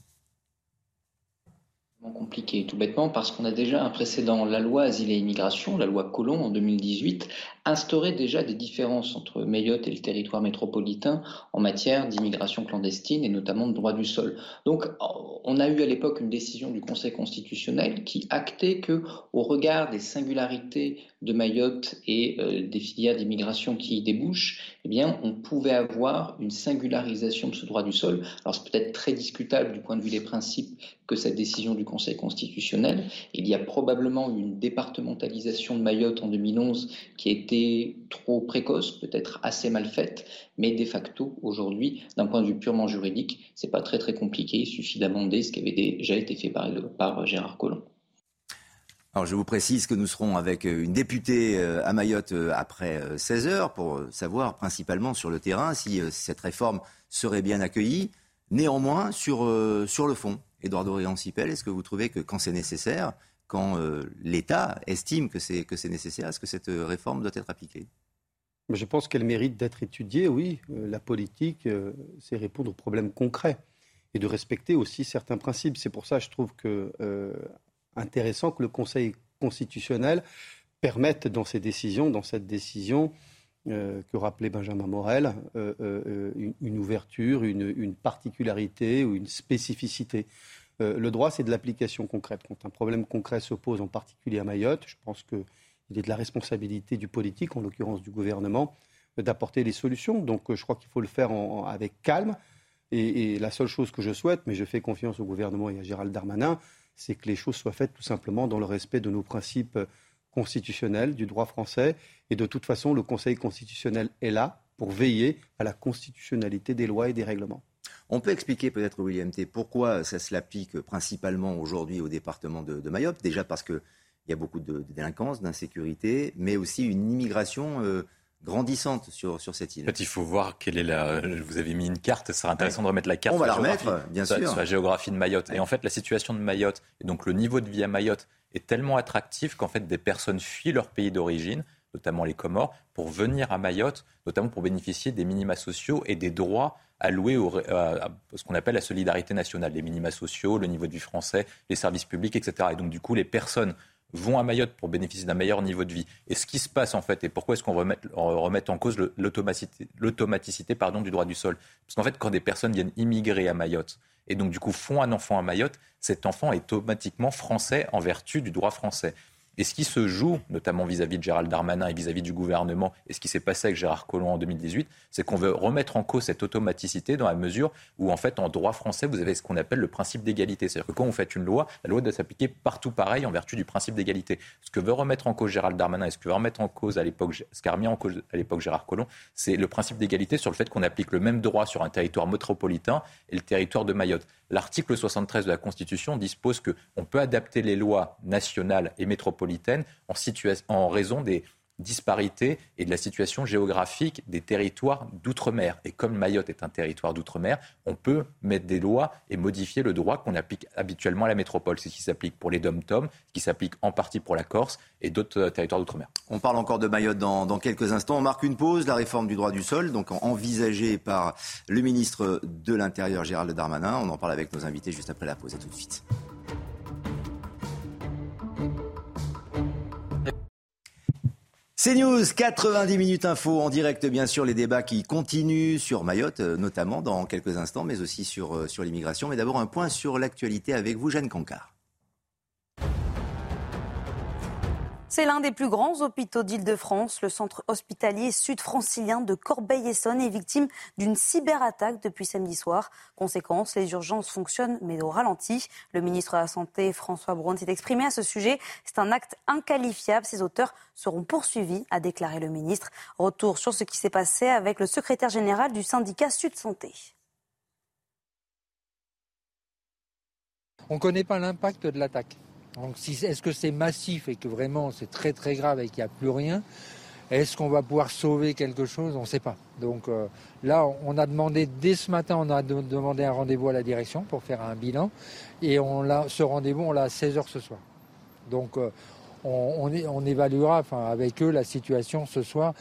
compliqué, tout bêtement, parce qu'on a déjà un précédent. La loi Asile et Immigration, la loi Colomb en 2018, instaurait déjà des différences entre Mayotte et le territoire métropolitain en matière d'immigration clandestine et notamment de droit du sol. Donc, on a eu à l'époque une décision du Conseil constitutionnel qui actait que, au regard des singularités de Mayotte et euh, des filières d'immigration qui y débouchent, eh bien, on pouvait avoir une singularisation de ce droit du sol. Alors, c'est peut-être très discutable du point de vue des principes que cette décision du Conseil constitutionnel. Il y a probablement une départementalisation de Mayotte en 2011 qui a été trop précoce, peut-être assez mal faite, mais de facto, aujourd'hui, d'un point de vue purement juridique, c'est pas très très compliqué. Il suffit d'amender ce qui avait déjà été fait par, Gérard Collomb. Alors je vous précise que nous serons avec euh, une députée euh, à Mayotte euh, après 16 heures pour savoir principalement sur le terrain si cette réforme serait bien accueillie. Néanmoins, sur, sur le fond, Édouard Dorian-Sipel, est-ce que vous trouvez que quand c'est nécessaire, quand l'État estime que c'est, que c'est nécessaire, est-ce que cette réforme doit être appliquée? Je pense qu'elle mérite d'être étudiée, oui. la politique, c'est répondre aux problèmes concrets et de respecter aussi certains principes. C'est pour ça que je trouve que intéressant que le Conseil constitutionnel permette dans ses décisions, dans cette décision euh, que rappelait Benjamin Morel, euh, euh, une, ouverture, une, particularité ou une spécificité. Le droit, c'est de l'application concrète. Quand un problème concret se pose, en particulier à Mayotte, je pense qu'il est de la responsabilité du politique, en l'occurrence du gouvernement, d'apporter des solutions. Donc je crois qu'il faut le faire avec calme. Et, et, la seule chose que je souhaite, mais je fais confiance au gouvernement et à Gérald Darmanin, c'est que les choses soient faites tout simplement dans le respect de nos principes constitutionnels, du droit français. Et de toute façon, le Conseil constitutionnel est là pour veiller à la constitutionnalité des lois et des règlements. On peut expliquer peut-être, William T., pourquoi ça se l'applique principalement aujourd'hui au département de, Mayotte Déjà parce qu'il y a beaucoup de, délinquance, d'insécurité, mais aussi une immigration euh, grandissante sur, sur cette île. En fait, il faut voir quelle est la. Vous avez mis une carte, ce sera intéressant de remettre la carte. On va la remettre, bien sûr. Sur la géographie de Mayotte. Et en fait, la situation de Mayotte, et donc le niveau de vie à Mayotte, est tellement attractif qu'en fait, des personnes fuient leur pays d'origine, notamment les Comores, pour venir à Mayotte, notamment pour bénéficier des minima sociaux et des droits alloués à, ce qu'on appelle la solidarité nationale, les minima sociaux, le niveau de vie français, les services publics, etc. Et donc, du coup, les personnes vont à Mayotte pour bénéficier d'un meilleur niveau de vie. Et ce qui se passe en fait, et pourquoi est-ce qu'on remet, remet, en cause l'automaticité pardon, du droit du sol? Parce qu'en fait, quand des personnes viennent immigrer à Mayotte, et donc du coup font un enfant à Mayotte, cet enfant est automatiquement français en vertu du droit français. Et ce qui se joue, notamment vis-à-vis de Gérald Darmanin et vis-à-vis du gouvernement, et ce qui s'est passé avec Gérard Collomb en 2018, c'est qu'on veut remettre en cause cette automaticité dans la mesure où, en fait, en droit français, vous avez ce qu'on appelle le principe d'égalité. C'est-à-dire que quand vous faites une loi, la loi doit s'appliquer partout pareil en vertu du principe d'égalité. Ce que veut remettre en cause Gérald Darmanin et ce que veut remettre en cause à l'époque, ce qu'a remis en cause à l'époque Gérard Collomb, c'est le principe d'égalité sur le fait qu'on applique le même droit sur un territoire métropolitain et le territoire de Mayotte. L'article 73 de la Constitution dispose qu'on peut adapter les lois nationales et métropolitaines en, raison des disparité et de la situation géographique des territoires d'outre-mer. Et comme Mayotte est un territoire d'outre-mer, on peut mettre des lois et modifier le droit qu'on applique habituellement à la métropole. C'est ce qui s'applique pour les dom-tom, ce qui s'applique en partie pour la Corse et d'autres euh, territoires d'outre-mer. On parle encore de Mayotte dans, dans, quelques instants. On marque une pause. La réforme du droit du sol, donc envisagée par le ministre de l'Intérieur Gérald Darmanin. On en parle avec nos invités juste après la pause. À tout de suite. C'est News, 90 minutes info en direct, bien sûr, les débats qui continuent sur Mayotte, euh, notamment dans quelques instants, mais aussi sur, euh, sur l'immigration. Mais d'abord, un point sur l'actualité avec vous, Jeanne Cancard. C'est l'un des plus grands hôpitaux d'Île-de-France. Le centre hospitalier sud-francilien de Corbeil-Essonne est victime d'une cyberattaque depuis samedi soir. Conséquence, les urgences fonctionnent mais au ralenti. Le ministre de la Santé, François Braun, s'est exprimé à ce sujet. C'est un acte inqualifiable. Ses auteurs seront poursuivis, a déclaré le ministre. Retour sur ce qui s'est passé avec le secrétaire général du syndicat Sud Santé. On ne connaît pas l'impact de l'attaque. Donc est-ce que c'est massif et que vraiment c'est très très grave et qu'il n'y a plus rien Est-ce qu'on va pouvoir sauver quelque chose? On ne sait pas. Donc euh, là, on a demandé, dès ce matin, on a demandé un rendez-vous à la direction pour faire un bilan. Et on ce rendez-vous, on l'a à 16h ce soir. Donc euh, on, on, évaluera avec eux la situation ce soir.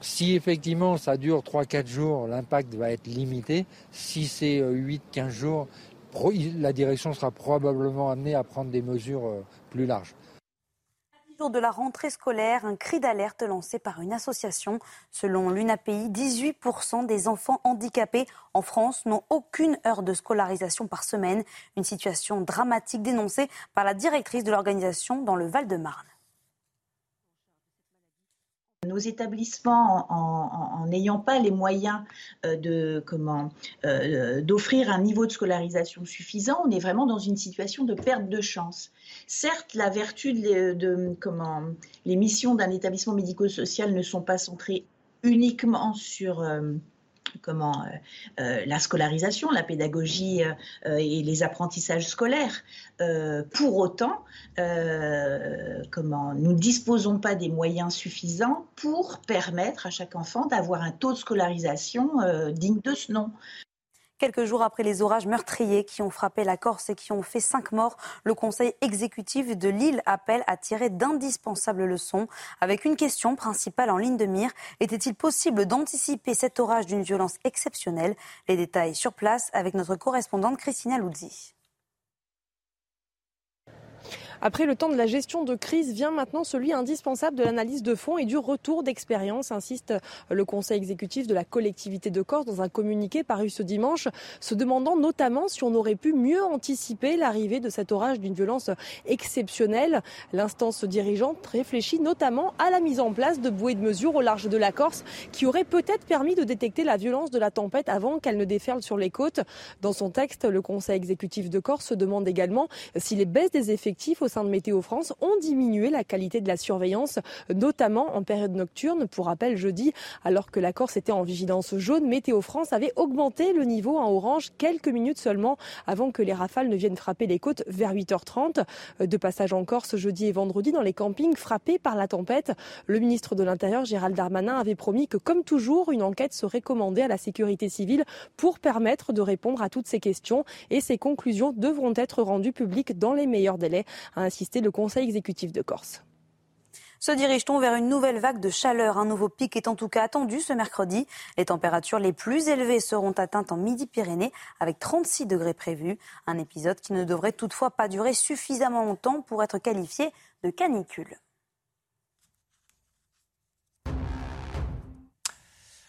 Si effectivement ça dure 3-4 jours, l'impact va être limité. Si c'est 8-15 euh, jours, la direction sera probablement amenée à prendre des mesures euh, plus larges. Jour de la rentrée scolaire, un cri d'alerte lancé par une association. Selon l'UNAPI, 18% des enfants handicapés en France n'ont aucune heure de scolarisation par semaine. Une situation dramatique dénoncée par la directrice de l'organisation dans le Val-de-Marne. Nos établissements, en n'ayant pas les moyens euh, de comment euh, d'offrir un niveau de scolarisation suffisant, on est vraiment dans une situation de perte de chance. Certes, la vertu de, comment les missions d'un établissement médico-social ne sont pas centrées uniquement sur euh, comment euh, euh, la scolarisation, la pédagogie euh, et les apprentissages scolaires. pour autant, comment nous ne disposons pas des moyens suffisants pour permettre à chaque enfant d'avoir un taux de scolarisation digne de ce nom. Quelques jours après les orages meurtriers qui ont frappé la Corse et qui ont fait cinq morts, le Conseil exécutif de Lille appelle à tirer d'indispensables leçons avec une question principale en ligne de mire. Était-il possible d'anticiper cet orage d'une violence exceptionnelle? Les détails sur place avec notre correspondante Christina Luzzi. Après le temps de la gestion de crise vient maintenant celui indispensable de l'analyse de fonds et du retour d'expérience, insiste le Conseil exécutif de la collectivité de Corse dans un communiqué paru ce dimanche, se demandant notamment si on aurait pu mieux anticiper l'arrivée de cet orage d'une violence exceptionnelle. L'instance dirigeante réfléchit notamment à la mise en place de bouées de mesure au large de la Corse qui aurait peut-être permis de détecter la violence de la tempête avant qu'elle ne déferle sur les côtes. Dans son texte, le Conseil exécutif de Corse se demande également si les baisses des effectifs au de Météo France ont diminué la qualité de la surveillance, notamment en période nocturne. Pour rappel, jeudi, alors que la Corse était en vigilance jaune, Météo France avait augmenté le niveau en orange quelques minutes seulement avant que les rafales ne viennent frapper les côtes vers 8h30. De passage en Corse jeudi et vendredi dans les campings frappés par la tempête, le ministre de l'Intérieur Gérald Darmanin avait promis que, comme toujours, une enquête serait commandée à la sécurité civile pour permettre de répondre à toutes ces questions et ces conclusions devront être rendues publiques dans les meilleurs délais assisté le Conseil exécutif de Corse. Se dirige-t-on vers une nouvelle vague de chaleur? Un nouveau pic est en tout cas attendu ce mercredi. Les températures les plus élevées seront atteintes en Midi-Pyrénées avec 36 degrés prévus. Un épisode qui ne devrait toutefois pas durer suffisamment longtemps pour être qualifié de canicule.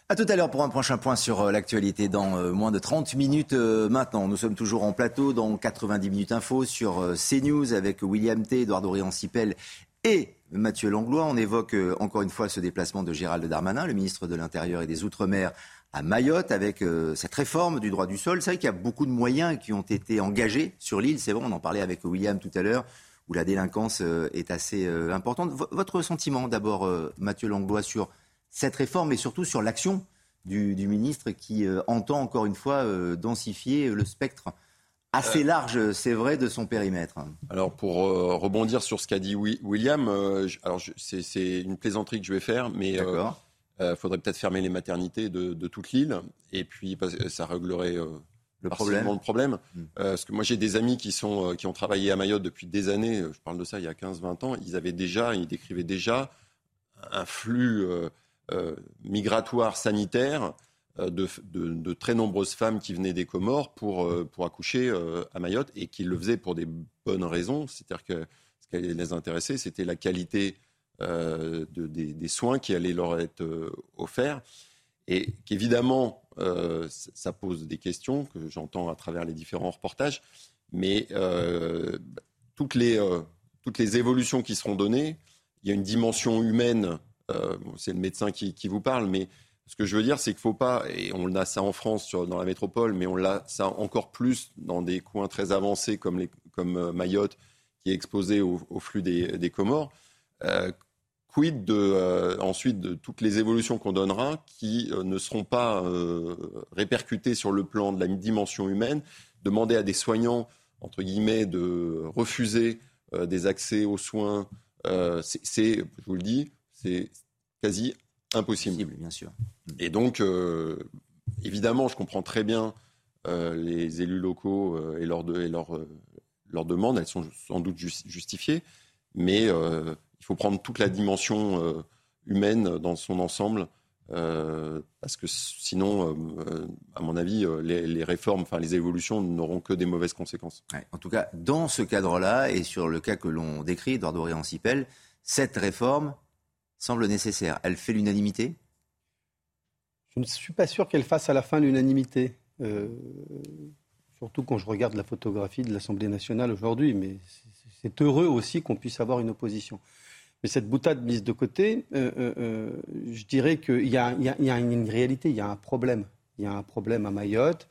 A tout à l'heure pour un prochain point sur euh, l'actualité dans euh, moins de 30 minutes euh, maintenant. Nous sommes toujours en plateau dans 90 minutes info sur CNews avec William T, Edouard Dorian-Sipel et Mathieu Langlois. On évoque encore une fois ce déplacement de Gérald Darmanin, le ministre de l'Intérieur et des Outre-mer à Mayotte avec cette réforme du droit du sol. C'est vrai qu'il y a beaucoup de moyens qui ont été engagés sur l'île. C'est vrai, on en parlait avec William tout à l'heure où la délinquance est assez importante. Votre sentiment d'abord, Mathieu Langlois, sur cette réforme et surtout sur l'action du, ministre qui euh, entend encore une fois euh, densifier le spectre assez euh. large, c'est vrai, de son périmètre. Alors pour rebondir sur ce qu'a dit William, alors c'est une plaisanterie que je vais faire, mais il faudrait peut-être fermer les maternités de, toute l'île, et puis ça réglerait le problème. Le problème. Hmm. parce que moi j'ai des amis qui, sont, qui ont travaillé à Mayotte depuis des années, je parle de ça il y a 15-20 ans, ils avaient déjà, ils décrivaient déjà un flux migratoire sanitaire euh, de, très nombreuses femmes qui venaient des Comores pour, euh, pour accoucher à Mayotte et qui le faisaient pour des bonnes raisons. C'est-à-dire que ce qui les intéressait, c'était la qualité de, des, soins qui allaient leur être offerts. Et qu'évidemment, ça pose des questions que j'entends à travers les différents reportages. Mais toutes, les, toutes les évolutions qui seront données, il y a une dimension humaine. Euh, c'est le médecin qui, vous parle, mais ce que je veux dire, c'est qu'il ne faut pas, et on a ça en France, dans la métropole, mais on l'a ça encore plus dans des coins très avancés comme, euh, Mayotte, qui est exposé au, flux des, Comores. Euh, quid euh, ensuite de toutes les évolutions qu'on donnera qui ne seront pas répercutées sur le plan de la dimension humaine? Demander à des soignants, entre guillemets, de refuser des accès aux soins, c'est, je vous le dis, c'est quasi impossible. bien sûr. Et donc, euh, évidemment, je comprends très bien euh, les élus locaux euh, et, leurs de, et leur, leurs demandes. Elles sont sans doute justifiées, mais il faut prendre toute la dimension humaine dans son ensemble. parce que sinon, à mon avis, les, les, réformes, enfin les évolutions n'auront que des mauvaises conséquences. Ouais, en tout cas, dans ce cadre-là, et sur le cas que l'on décrit, Eduardo Réancipel, cette réforme semble nécessaire. Elle fait l'unanimité? Je ne suis pas sûr qu'elle fasse à la fin l'unanimité. Euh, surtout quand je regarde la photographie de l'Assemblée nationale aujourd'hui. Mais c'est heureux aussi qu'on puisse avoir une opposition. Mais cette boutade mise de côté, euh, euh, je dirais qu'il y, y, a une réalité, il y a un problème. Il y a un problème à Mayotte.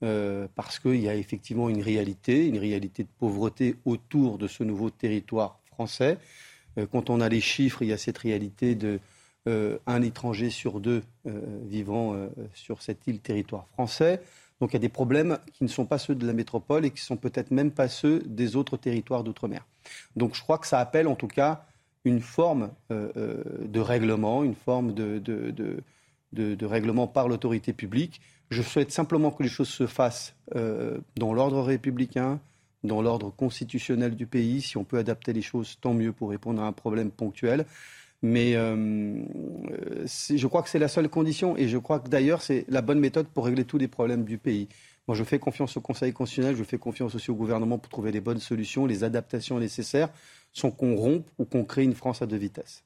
parce qu'il y a effectivement une réalité, une réalité de pauvreté autour de ce nouveau territoire français. Euh, quand on a les chiffres, il y a cette réalité de euh, un étranger sur deux euh, vivant sur cette île territoire français. Donc il y a des problèmes qui ne sont pas ceux de la métropole et qui sont peut-être même pas ceux des autres territoires d'outre-mer. Donc je crois que ça appelle en tout cas une forme de règlement, une forme de, de règlement par l'autorité publique. Je souhaite simplement que les choses se fassent dans l'ordre républicain, dans l'ordre constitutionnel du pays. Si on peut adapter les choses, tant mieux pour répondre à un problème ponctuel. Mais euh, je crois que c'est la seule condition et je crois que d'ailleurs c'est la bonne méthode pour régler tous les problèmes du pays. Moi, je fais confiance au Conseil constitutionnel, je fais confiance aussi au gouvernement pour trouver les bonnes solutions. Les adaptations nécessaires sont qu'on rompe ou qu'on crée une France à deux vitesses.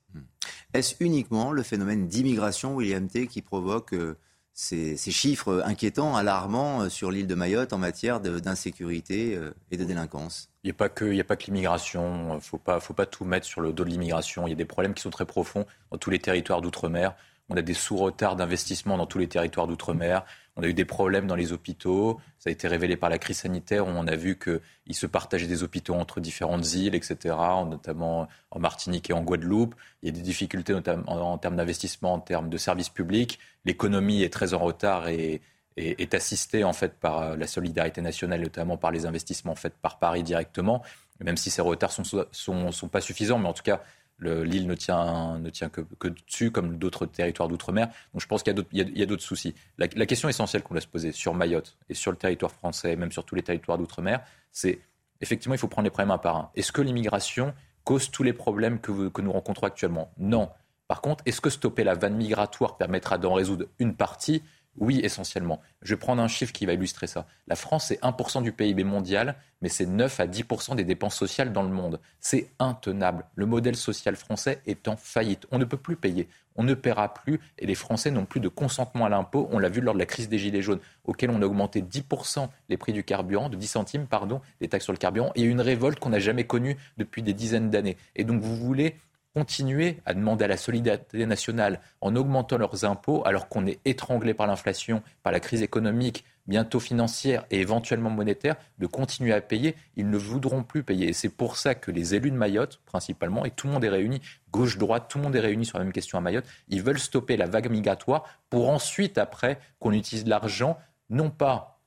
Est-ce uniquement le phénomène d'immigration, William T, qui provoque euh, ces, chiffres inquiétants, alarmants euh, sur l'île de Mayotte en matière d'insécurité euh, et de délinquance Il n'y a pas que, l'immigration. Il ne faut pas, faut pas tout mettre sur le dos de l'immigration. Il y a des problèmes qui sont très profonds dans tous les territoires d'outre-mer. On a des sous-retards d'investissement dans tous les territoires d'outre-mer. On a eu des problèmes dans les hôpitaux. Ça a été révélé par la crise sanitaire. on a vu qu'ils se partageaient des hôpitaux entre différentes îles, etc., notamment en Martinique et en Guadeloupe. Il y a des difficultés notamment en, termes d'investissement, en termes de services publics. L'économie est très en retard et, est assistée en fait par la solidarité nationale, notamment par les investissements faits par Paris directement. Même si ces retards sont, sont, sont pas suffisants, mais en tout cas, L'île ne tient, ne tient que, que dessus, comme d'autres territoires d'outre-mer. Donc je pense qu'il y a d'autres soucis. La, question essentielle qu'on doit se poser sur Mayotte et sur le territoire français, même sur tous les territoires d'outre-mer, c'est effectivement, il faut prendre les problèmes un par un. Est-ce que l'immigration cause tous les problèmes que, que nous rencontrons actuellement? Non. Par contre, est-ce que stopper la vanne migratoire permettra d'en résoudre une partie? Oui, essentiellement. Je vais prendre un chiffre qui va illustrer ça. La France, c'est 1% du PIB mondial, mais c'est 9 à 10% des dépenses sociales dans le monde. C'est intenable. Le modèle social français est en faillite. On ne peut plus payer. On ne paiera plus et les Français n'ont plus de consentement à l'impôt. On l'a vu lors de la crise des Gilets jaunes, auquel on a augmenté 10% les prix du carburant, de 10 centimes, pardon, les taxes sur le carburant, et une révolte qu'on n'a jamais connue depuis des dizaines d'années. Et donc vous voulez continuer à demander à la solidarité nationale en augmentant leurs impôts alors qu'on est étranglé par l'inflation, par la crise économique, bientôt financière et éventuellement monétaire, de continuer à payer. Ils ne voudront plus payer. Et c'est pour ça que les élus de Mayotte, principalement, et tout le monde est réuni, gauche-droite, tout le monde est réuni sur la même question à Mayotte, ils veulent stopper la vague migratoire pour ensuite, après, qu'on utilise l'argent, non pas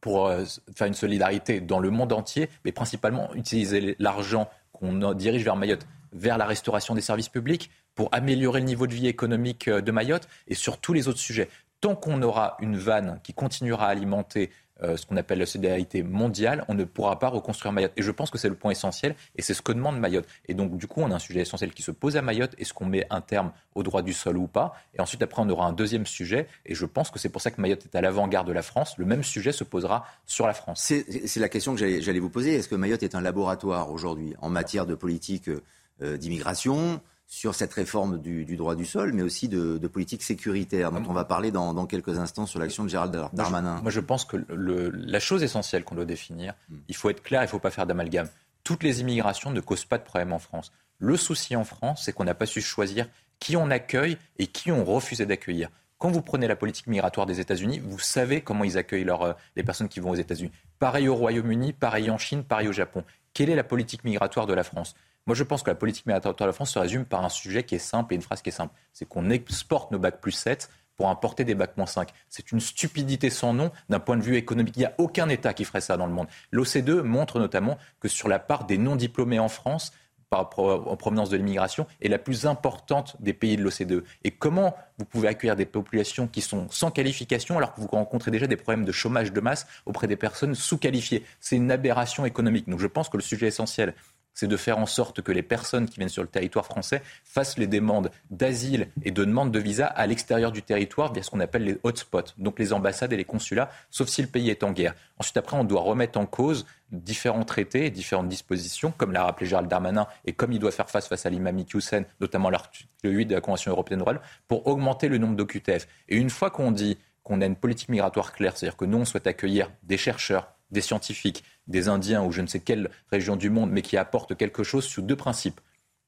pour euh, faire une solidarité dans le monde entier, mais principalement utiliser l'argent qu'on dirige vers Mayotte vers la restauration des services publics, pour améliorer le niveau de vie économique euh, de Mayotte et sur tous les autres sujets. Tant qu'on aura une vanne qui continuera à alimenter euh, ce qu'on appelle la solidarité mondiale, on ne pourra pas reconstruire Mayotte. Et je pense que c'est le point essentiel, et c'est ce que demande Mayotte. Et donc, du coup, on a un sujet essentiel qui se pose à Mayotte. Est-ce qu'on met un terme au droit du sol ou pas? Et ensuite, après, on aura un deuxième sujet, et je pense que c'est pour ça que Mayotte est à l'avant-garde de la France. Le même sujet se posera sur la France. C'est la question que j'allais vous poser. Est-ce que Mayotte est un laboratoire aujourd'hui en matière de politique euh, d'immigration, sur cette réforme du, droit du sol, mais aussi de, politique sécuritaire, dont on va parler dans, quelques instants sur l'action de Gérald Darmanin. Moi, je, pense que la chose essentielle qu'on doit définir, hmm. il faut être clair, il ne faut pas faire d'amalgame. Toutes les immigrations ne causent pas de problème en France. Le souci en France, c'est qu'on n'a pas su choisir qui on accueille et qui on refusait d'accueillir. Quand vous prenez la politique migratoire des États-Unis, vous savez comment ils accueillent euh, les personnes qui vont aux États-Unis. Pareil au Royaume-Uni, pareil en Chine, pareil au Japon. Quelle est la politique migratoire de la France? Moi, je pense que la politique migratoire de la France se résume par un sujet qui est simple et une phrase qui est simple. C'est qu'on exporte nos bacs plus 7 pour importer des bacs moins 5. C'est une stupidité sans nom d'un point de vue économique. Il n'y a aucun État qui ferait ça dans le monde. L'OCDE montre notamment que sur la part des non-diplômés en France, en provenance de l'immigration est la plus importante des pays de l'OCDE. Et comment vous pouvez accueillir des populations qui sont sans qualification alors que vous rencontrez déjà des problèmes de chômage de masse auprès des personnes sous-qualifiées? C'est une aberration économique. Donc je pense que le sujet essentiel, c'est de faire en sorte que les personnes qui viennent sur le territoire français fassent les demandes d'asile et de demande de visa à l'extérieur du territoire via ce qu'on appelle les hotspots, donc les ambassades et les consulats, sauf si le pays est en guerre. Ensuite, après, on doit remettre en cause différents traités et différentes dispositions, comme l'a rappelé Gérald Darmanin, et comme il doit faire face face à l'imam Hussein, notamment l'article 8 de la Convention européenne de pour augmenter le nombre d'OQTF. Et une fois qu'on dit qu'on a une politique migratoire claire, c'est-à-dire que nous, on souhaite accueillir des chercheurs, des scientifiques, des Indiens ou je ne sais quelle région du monde, mais qui apportent quelque chose sous deux principes.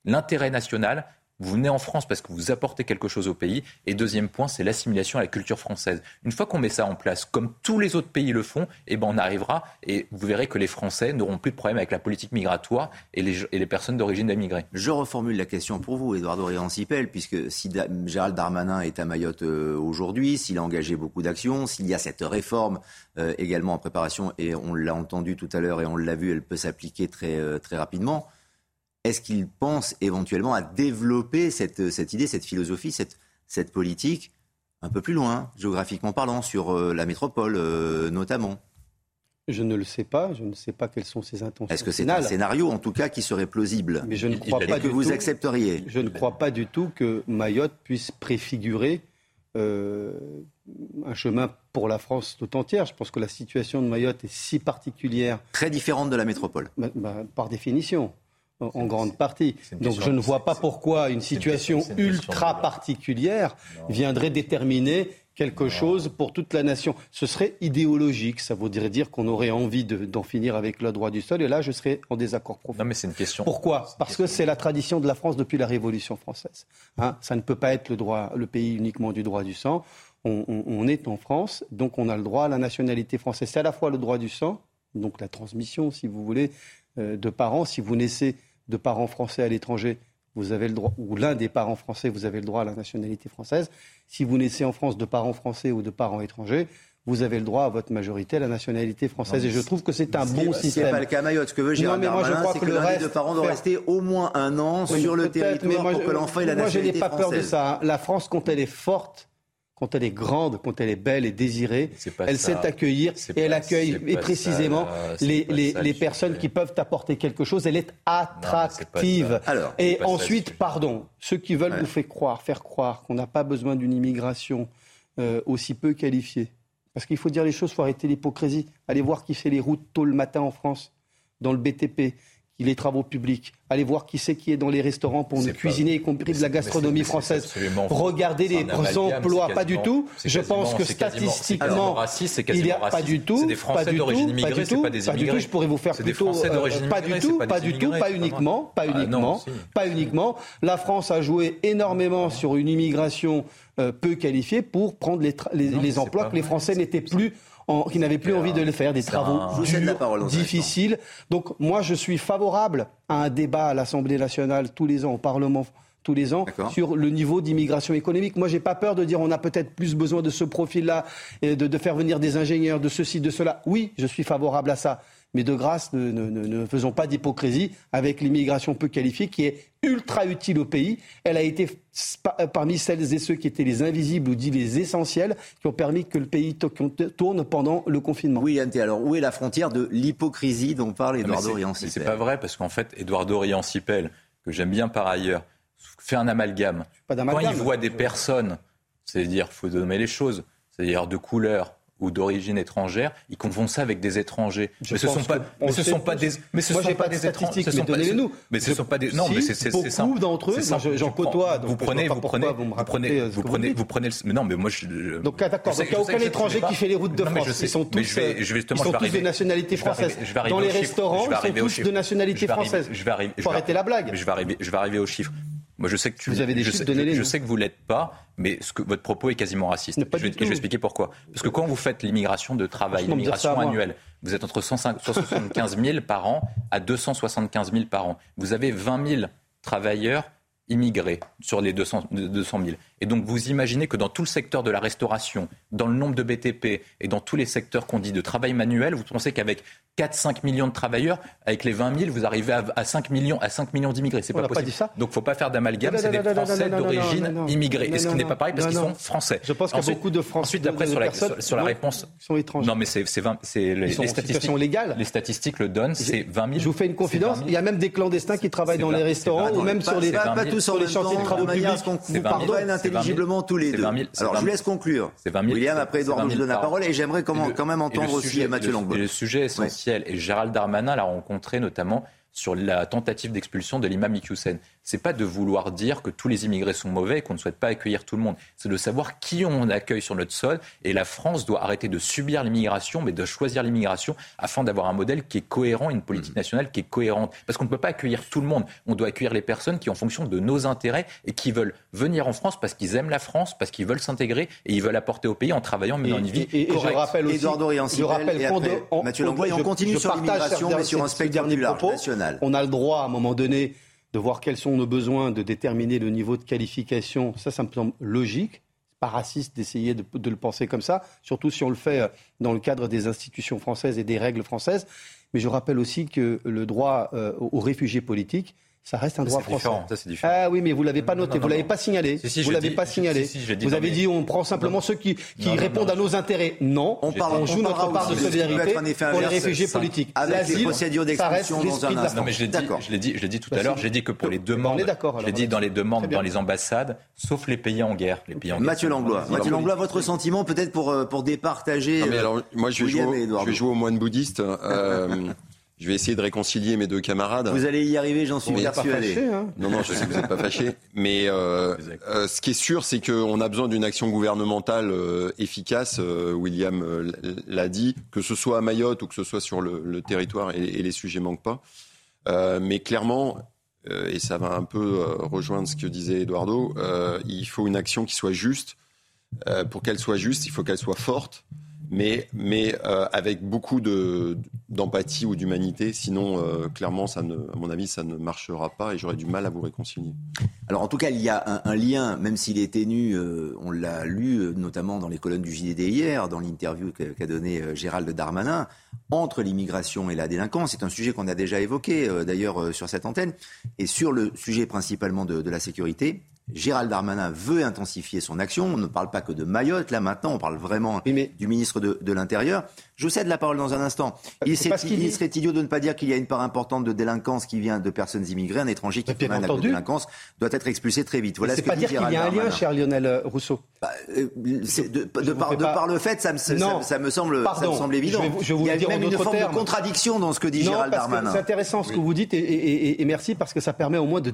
L'intérêt national, vous venez en France parce que vous apportez quelque chose au pays. Et deuxième point, c'est l'assimilation à la culture française. Une fois qu'on met ça en place, comme tous les autres pays le font, eh ben on arrivera et vous verrez que les Français n'auront plus de problème avec la politique migratoire et les, et les personnes d'origine d'immigrés. Je reformule la question pour vous, Eduardo Réancipel, puisque si Gérald Darmanin est à Mayotte euh, aujourd'hui, s'il a engagé beaucoup d'actions, s'il y a cette réforme euh, également en préparation, et on l'a entendu tout à l'heure et on l'a vu, elle peut s'appliquer très, euh, très rapidement. Est-ce qu'il pense éventuellement à développer cette, cette idée, cette philosophie, cette, cette, politique un peu plus loin, géographiquement parlant, sur euh, la métropole euh, notamment? Je ne le sais pas. Je ne sais pas quelles sont ses intentions. Est-ce que c'est un scénario, en tout cas, qui serait plausible? Mais je ne crois pas que vous accepteriez? Je ne crois pas du tout que Mayotte puisse préfigurer euh, un chemin pour la France tout entière. Je pense que la situation de Mayotte est si particulière. Très différente de la métropole. Bah, bah, par définition en grande partie. Donc je ne vois pas pourquoi une situation ultra particulière viendrait déterminer quelque chose pour toute la nation. Ce serait idéologique, ça voudrait dire qu'on aurait envie d'en finir avec le droit du sol, et là je serais en désaccord profond. Non mais c'est une question. Pourquoi Parce que c'est la tradition de la France depuis la Révolution française. Hein ça ne peut pas être le, droit, le pays uniquement du droit du sang. On, on est en France, donc on a le droit à la nationalité française. C'est à la fois le droit du sang, donc la transmission, si vous voulez, euh, de parents. Si vous naissez de parents français à l'étranger, vous avez le droit, ou l'un des parents français, vous avez le droit à la nationalité française. Si vous naissez en France de parents français ou de parents étrangers, vous avez le droit à votre majorité à la nationalité française. et je trouve que c'est un bon système. C'est pas le cas Mayotte. Ce que veut Gérard Darmanin, c'est que, que l'un des deux parents doit rester au moins un an sur le territoire pour que l'enfant ait la nationalité française. Moi, je n'ai pas peur de ça. La France, quand elle est forte, quand elle est grande, quand elle est belle et désirée, elle sait accueillir et elle accueille et précisément les, les, les personnes qui peuvent apporter quelque chose. Elle est attractive. Alors, et ensuite, pardon, ceux qui veulent nous faire croire, faire croire qu'on n'a pas besoin d'une immigration euh, aussi peu qualifiée. Parce qu'il faut dire les choses, il faut arrêter l'hypocrisie. Allez voir qui fait les routes tôt le matin en France, dans le BTP, les travaux publics. Allez voir qui c'est qui est dans les restaurants pour nous cuisiner, y compris de la gastronomie française. Regardez les emplois, pas du tout. Je pense que statistiquement, il n'y a pas du tout. Des Français d'origine immigrée, c'est pas des immigrés. Je pourrais vous faire plutôt euh, pas du tout, pas du tout, pas uniquement, pas ah uniquement, pas uniquement. La France a joué énormément sur une immigration euh, peu qualifiée pour prendre les emplois que les Français n'étaient plus qui n'avaient plus envie de le faire, des travaux durs, difficiles. Donc moi, je suis favorable à un débat à l'Assemblée nationale tous les ans, au Parlement tous les ans sur le niveau d'immigration économique. Moi, j'ai pas peur de dire on a peut-être plus besoin de ce profil-là, de, de faire venir des ingénieurs, de ceci, de cela. Oui, je suis favorable à ça. Mais de grâce, ne, faisons pas d'hypocrisie avec l'immigration peu qualifiée qui est ultra utile au pays. Elle a été euh, parmi celles et ceux qui étaient les invisibles ou dit les essentiels qui ont permis que le pays tourne pendant le confinement. Oui, Yanté, alors où est la frontière de l'hypocrisie dont parle Eduardo Riancipel C'est pas vrai parce qu'en fait, Eduardo Riancipel, que j'aime bien par ailleurs, fait un amalgame. Quand il voit des personnes, c'est-à-dire, il faut nommer les choses, c'est-à-dire de couleur, ou d'origine étrangère, ils confondent ça avec des étrangers. Mais ce sont pas, mais ce sont pas des, mais ce moi, sont pas, des étrangers. Mais nous. Mais ce sont pas des, non, mais c'est beaucoup d'entre eux, j'en côtoie. Vous prenez, vous prenez, vous prenez, mais non, mais moi je. Donc ah, d'accord. Donc il n'y a aucun étranger qui fait les routes de France. Ils sont tous, ils sont tous de nationalité française. Dans les restaurants, ils sont tous de nationalité française. Je vais arrêter la blague. Je vais arriver, je vais arriver aux chiffres. Moi, je sais que tu, vous avez des je, sais, je, je sais, que vous l'êtes pas, mais ce que, votre propos est quasiment raciste. Je, je vais expliquer pourquoi. Parce que quand vous faites l'immigration de travail, l'immigration annuelle, vous êtes entre 175 000 par an à 275 000 par an. Vous avez 20 000 travailleurs immigrés sur les 200, 200 000. Et donc vous imaginez que dans tout le secteur de la restauration, dans le nombre de BTP et dans tous les secteurs qu'on dit de travail manuel, vous pensez qu'avec 4-5 millions de travailleurs, avec les 20 000, vous arrivez à, 5 millions, à 5 millions d'immigrés. C'est pas possible. Pas dit. Donc faut pas faire d'amalgame, c'est des Français d'origine immigrée. Et ce qui n'est pas pareil parce qu'ils sont français. Je pense qu'il a beaucoup de Français. Ensuite, après, sur la, sur, sur la réponse. Sont étrangers. Non, mais c'est les, les statistiques. légales. Les statistiques le donnent, c'est 20 000. Je vous fais une confidence, il y a même des clandestins qui travaillent dans les restaurants ou même sur les bateaux, sur les chantiers de travaux publics intelligiblement tous les deux. Alors je vous laisse conclure. 20 000, William, après Edouard, je vous donne la parole et j'aimerais quand, même entendre aussi Mathieu Langlois. Le, sujet essentiel, et Gérald Darmanin l'a rencontré notamment sur la tentative d'expulsion de l'imam Iqiyoussen. C'est pas de vouloir dire que tous les immigrés sont mauvais et qu'on ne souhaite pas accueillir tout le monde. C'est de savoir qui on accueille sur notre sol. Et la France doit arrêter de subir l'immigration, mais de choisir l'immigration afin d'avoir un modèle qui est cohérent, une politique mmh. nationale qui est cohérente. Parce qu'on ne peut pas accueillir tout le monde. On doit accueillir les personnes qui, en fonction de nos intérêts et qui veulent venir en France parce qu'ils aiment la France, parce qu'ils veulent s'intégrer et ils veulent apporter au pays en travaillant, mais dans une vie et, et, correcte. Et je rappelle aussi, je rappelle et après, Mathieu Langlois, on continue sur l'immigration, mais sur un spectre dernier propos. On a le droit, à un moment donné, de voir quels sont nos besoins, de déterminer le niveau de qualification. Ça, ça me semble logique. Pas raciste d'essayer de, le penser comme ça, surtout si on le fait euh, dans le cadre des institutions françaises et des règles françaises. Mais je rappelle aussi que le droit euh, aux réfugiés politiques, ça reste un droit français. Ça, différent. Ah oui, mais vous ne l'avez pas noté, non, non, vous l'avez pas signalé. Vous l'avez pas signalé. Vous avez dit on prend simplement ceux qui, répondent à nos intérêts. Non, on, parle, on joue on notre part de solidarité pour les réfugiés politiques. Avec les procédures d'expulsion dans un instant. Non, mais je l'ai dit, je l'ai dit, tout à bah, l'heure. J'ai dit que pour les demandes, je l'ai dit dans les demandes dans les ambassades, sauf les pays en guerre, Mathieu Langlois, Mathieu Langlois, votre sentiment peut-être pour euh, pour départager. Euh, moi je vais jouer au moine bouddhiste. Euh, Je vais essayer de réconcilier mes deux camarades. Vous allez y arriver, j'en suis persuadé. Hein non, non, je sais que vous n'êtes pas fâché. Mais euh, euh, ce qui est sûr, c'est qu'on a besoin d'une action gouvernementale euh, efficace. William l'a dit, que ce soit à Mayotte ou que ce soit sur le, territoire, et, et, les sujets manquent pas. mais clairement, et ça va un peu rejoindre ce que disait Eduardo, il faut une action qui soit juste. pour qu'elle soit juste, il faut qu'elle soit forte mais, mais euh, avec beaucoup d'empathie ou d'humanité. Sinon, euh, clairement, ça ne, à mon avis, ça ne marchera pas et j'aurais du mal à vous réconcilier. Alors, en tout cas, il y a un, lien, même s'il est ténu, euh, on l'a lu notamment dans les colonnes du JDD hier, dans l'interview qu'a qu donnée Gérald Darmanin, entre l'immigration et la délinquance. C'est un sujet qu'on a déjà évoqué, d'ailleurs, sur cette antenne. Et sur le sujet principalement de la sécurité, Gérald Darmanin veut intensifier son action. On ne parle pas que de Mayotte, là maintenant, on parle vraiment du ministre de l'Intérieur. Je vous cède la parole dans un instant. Euh, il, serait, serait idiot de ne pas dire qu'il y a une part importante de délinquance qui vient de personnes immigrées. Un étranger qui fait un acte de délinquance doit être expulsé très vite. Voilà ce que pas dit dire qu'il y a un lien, cher Lionel euh, Rousseau. Bah, euh, de, par, le fait, ça me, semble, évident. Je vous il y a même une forme de contradiction dans ce que dit non, Gérald parce Darmanin. C'est intéressant ce que vous dites et, merci parce que ça permet au moins de,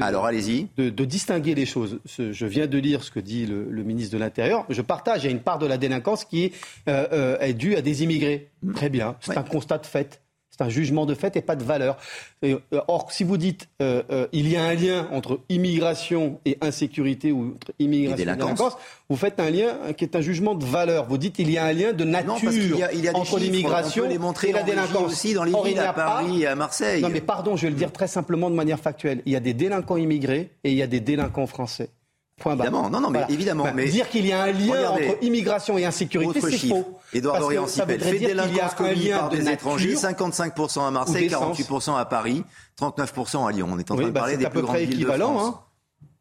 Alors allez-y. De, distinguer les choses. Je viens de lire ce que dit le, le ministre de l'Intérieur. Je partage. Il y a une part de la délinquance qui est due à des immigrés. Hmm. Très bien, c'est un constat de fait. C'est un jugement de fait et pas de valeur. Euh, or, si vous dites euh, euh, il y a un lien entre immigration et insécurité ou entre immigration et délinquance. vous faites un lien qui est un jugement de valeur. Vous dites il y a un lien de nature non, y a, y a entre l'immigration et la délinquance. Aussi dans les à Paris, pas... à Marseille. Non, mais pardon, je vais le dire hmm. très simplement de manière factuelle. Il y a des délinquants immigrés et il y a des délinquants français. Point évidemment, non, non, mais voilà. évidemment. Bah, mais dire qu'il y a un lien entre immigration et insécurité, c'est faux. Édouard Dorian Sipel, fait délinquance commise par des de étrangers, 55% à Marseille, 48% à Paris, 39% à Lyon. On est en train de bah, parler des à plus peu grandes près villes équivalent, de France. Hein.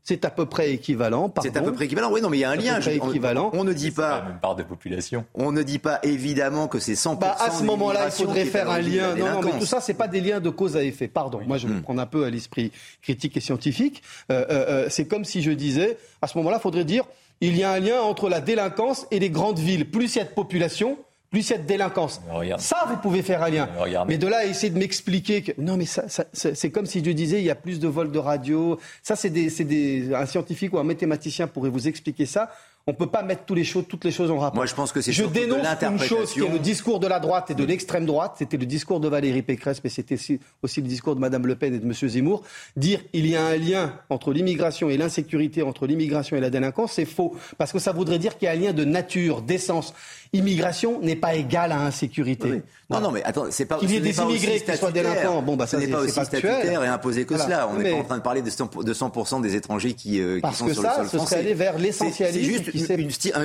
C'est à peu près équivalent. C'est à peu près équivalent. Oui, non, mais il y a un lien. Je... Équivalent. On, ne dit pas. La même part de population. On ne dit pas évidemment que c'est 100%. Bah à ce moment-là, il faudrait faire un lien. Non, non, mais tout ça, c'est pas des liens de cause à effet. Pardon. Moi, je me hmm. prends un peu à l'esprit critique et scientifique. Euh, euh, euh c'est comme si je disais, à ce moment-là, il faudrait dire, il y a un lien entre la délinquance et les grandes villes. Plus il y a de population, plus de délinquance. Ça, vous pouvez faire un lien. Mais de là essayer de m'expliquer que. Non, mais ça, c'est comme si je disais il y a plus de vols de radio. Ça, c'est des, des, un scientifique ou un mathématicien pourrait vous expliquer ça. On ne peut pas mettre toutes les choses, toutes les choses en rapport. Moi, je pense que c'est Je dénonce une chose qui est le discours de la droite et de l'extrême droite. C'était le discours de Valérie Pécresse, mais c'était aussi le discours de Mme Le Pen et de M. Zemmour. Dire il y a un lien entre l'immigration et l'insécurité, entre l'immigration et la délinquance, c'est faux. Parce que ça voudrait dire qu'il y a un lien de nature, d'essence. Immigration n'est pas égale à insécurité. Non, non, mais attends, c'est pas. Qu'il y ait des immigrés qui soient délinquants, bon, bah, ça n'est pas aussi statutaire et imposé que cela. On n'est pas en train de parler de 100%, des étrangers qui, euh, qui sont sur le sol français. ce serait aller vers l'essentialisme. C'est juste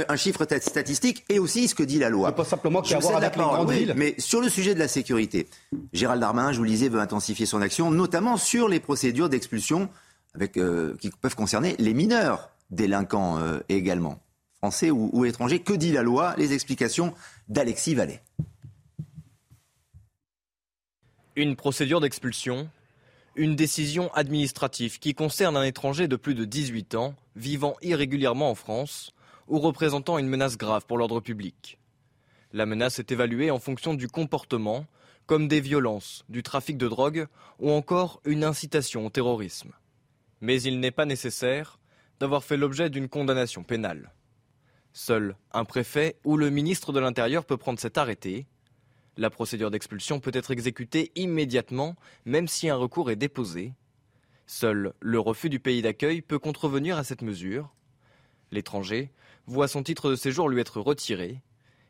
un, chiffre statistique et aussi ce que dit la loi. Pas simplement qu'il y a à voir avec les grandes villes. Mais sur le sujet de la sécurité, Gérald Darmanin, je vous le disais, veut intensifier son action, notamment sur les procédures d'expulsion avec, euh, qui peuvent concerner les mineurs délinquants euh, également, français ou, ou étrangers. Que dit la loi? Les explications d'Alexis Vallée. Une procédure d'expulsion, une décision administrative qui concerne un étranger de plus de 18 ans vivant irrégulièrement en France ou représentant une menace grave pour l'ordre public. La menace est évaluée en fonction du comportement, comme des violences, du trafic de drogue ou encore une incitation au terrorisme. Mais il n'est pas nécessaire d'avoir fait l'objet d'une condamnation pénale. Seul un préfet ou le ministre de l'Intérieur peut prendre cet arrêté la procédure d'expulsion peut être exécutée immédiatement, même si un recours est déposé. Seul le refus du pays d'accueil peut contrevenir à cette mesure. L'étranger voit son titre de séjour lui être retiré.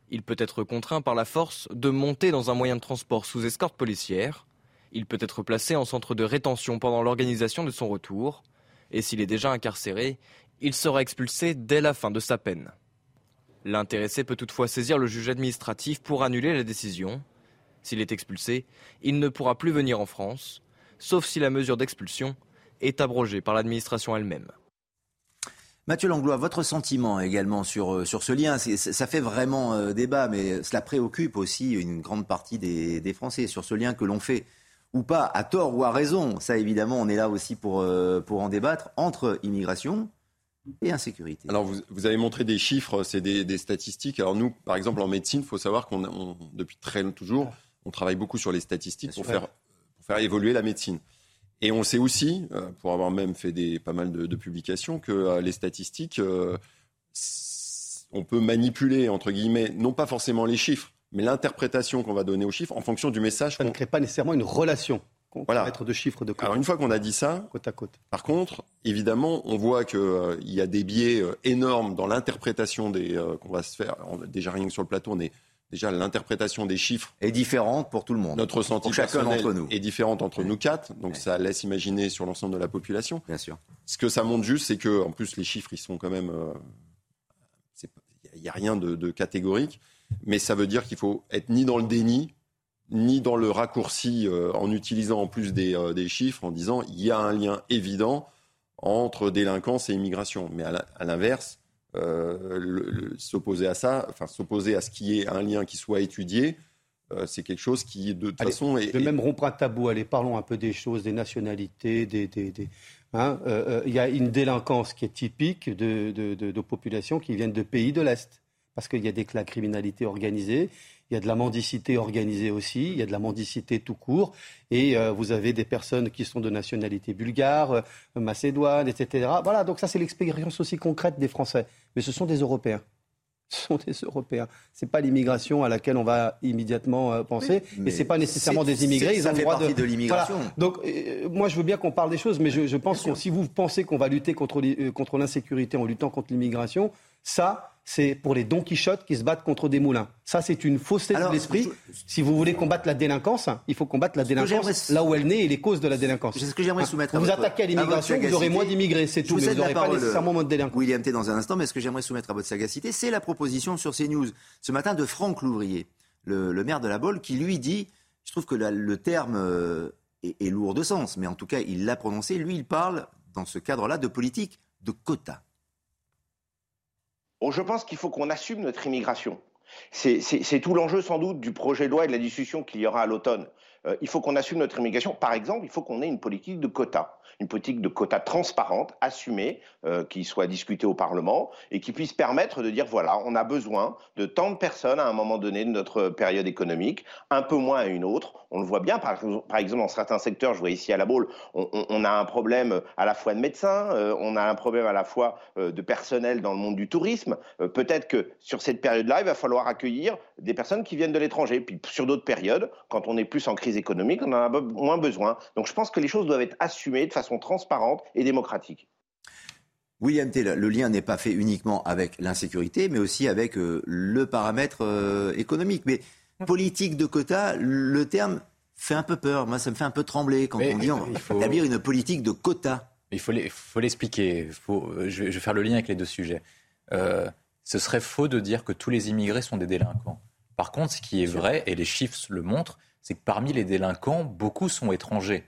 Il peut être contraint par la force de monter dans un moyen de transport sous escorte policière. Il peut être placé en centre de rétention pendant l'organisation de son retour. Et s'il est déjà incarcéré, il sera expulsé dès la fin de sa peine. L'intéressé peut toutefois saisir le juge administratif pour annuler la décision. S'il est expulsé, il ne pourra plus venir en France, sauf si la mesure d'expulsion est abrogée par l'administration elle-même. Mathieu Langlois, votre sentiment également sur, euh, sur ce lien, ça fait vraiment euh, débat, mais cela préoccupe aussi une grande partie des, des Français sur ce lien que l'on fait, ou pas, à tort ou à raison, ça évidemment on est là aussi pour, euh, pour en débattre, entre immigration, et insécurité. Alors, vous, vous, avez montré des chiffres, c'est des, des, statistiques. Alors, nous, par exemple, en médecine, il faut savoir qu'on, depuis très toujours, on travaille beaucoup sur les statistiques pour faire, pour faire évoluer la médecine. Et on sait aussi, euh, pour avoir même fait des, pas mal de, de publications, que euh, les statistiques, euh, on peut manipuler, entre guillemets, non pas forcément les chiffres, mais l'interprétation qu'on va donner aux chiffres en fonction du message. Ça ne crée pas nécessairement une relation voilà. de chiffres de Alors une fois qu'on a dit ça, côte à côte. Par contre, évidemment, on voit qu'il euh, y a des biais euh, énormes dans l'interprétation des euh, qu'on va se faire. déjà rien que sur le plateau, on est déjà l'interprétation des chiffres est différente pour tout le monde. Notre ressenti pour chacun d'entre nous est différente entre nous quatre, donc ça laisse imaginer sur l'ensemble de la population. Bien sûr. Ce que ça montre juste, c'est que en plus les chiffres, ils sont quand même, il n'y a rien de, de catégorique, mais ça veut dire qu'il faut être ni dans le déni ni dans le raccourci euh, en utilisant en plus euh, des, chiffres en disant il y a un lien évident entre délinquance et immigration. Mais à l'inverse, euh, s'opposer à ça, enfin s'opposer à ce qui est un lien qui soit étudié, c'est quelque chose qui, de toute façon, est. De même rompre un tabou. Allez, parlons un peu des choses, des nationalités, des. des, hein, il y a une délinquance qui est typique de, de, de populations qui viennent de pays de l'Est. Parce qu'il y a des, la criminalité organisée, il y a de la mendicité organisée aussi, il y a de la mendicité tout court, et euh, vous avez des personnes qui sont de nationalité bulgare, euh, macédoine, etc. Voilà, donc ça c'est l'expérience aussi concrète des Français. Mais ce sont des Européens. Ce sont des Européens. Ce n'est pas l'immigration à laquelle on va immédiatement euh, penser. et ce n'est pas nécessairement des immigrés. Ils ont le droit de, de l'immigration. Donc, moi, je veux bien qu'on parle des choses, mais je, pense que si vous pensez qu'on va lutter contre l'insécurité en luttant contre l'immigration, ça, c'est pour les Don Quichotte qui se battent contre des moulins. Ça, c'est une fausseté de l'esprit. Si vous voulez combattre la délinquance, il faut combattre la délinquance là où elle naît et les causes de la délinquance. C'est ce que j'aimerais soumettre. Vous, vous attaquez à l'immigration, vous aurez moins d'immigrés, c'est tout, mais vous n'aurez pas nécessairement moins de délinquants. William T. dans un instant, mais ce que j'aimerais soumettre à votre sagacité, c'est la proposition sur CNews ce matin de Franck Louvrier, le, maire de la Bolle, qui lui dit, je trouve que le terme euh, est, est lourd de sens, mais en tout cas, il l'a prononcé, lui, il parle, dans ce cadre-là, de politique de quotas je pense qu'il faut qu'on assume notre immigration. C'est tout l'enjeu sans doute du projet de loi et de la discussion qu'il y aura à l'automne. euh, il faut qu'on assume notre immigration. Par exemple, il faut qu'on ait une politique de quotas une politique de quotas transparente, assumée, euh, qui soit discutée au Parlement et qui puisse permettre de dire voilà, on a besoin de tant de personnes à un moment donné de notre période économique, un peu moins à une autre. On le voit bien, par, exemple, dans certains secteurs, je vois ici à la Baule, on, a un problème à la fois de médecins, euh, on a un problème à la fois euh, de personnel dans le monde du tourisme. Peut-être que sur cette période-là, il va falloir accueillir des personnes qui viennent de l'étranger. Puis sur d'autres périodes, quand on est plus en crise économique, on en a moins besoin. Donc je pense que les choses doivent être assumées de façon transparente et démocratique. William Taylor, le lien n'est pas fait uniquement avec l'insécurité, mais aussi avec euh, le paramètre euh, économique. Mais politique de quotas, le terme fait un peu peur. Moi, ça me fait un peu trembler quand on dit on va faut... établir une politique de quotas. Il faut l'expliquer. je, vais faire le lien avec les deux sujets. Euh, ce serait faux de dire que tous les immigrés sont des délinquants. Par contre, ce qui est vrai, et les chiffres le montrent, c'est que parmi les délinquants, beaucoup sont étrangers.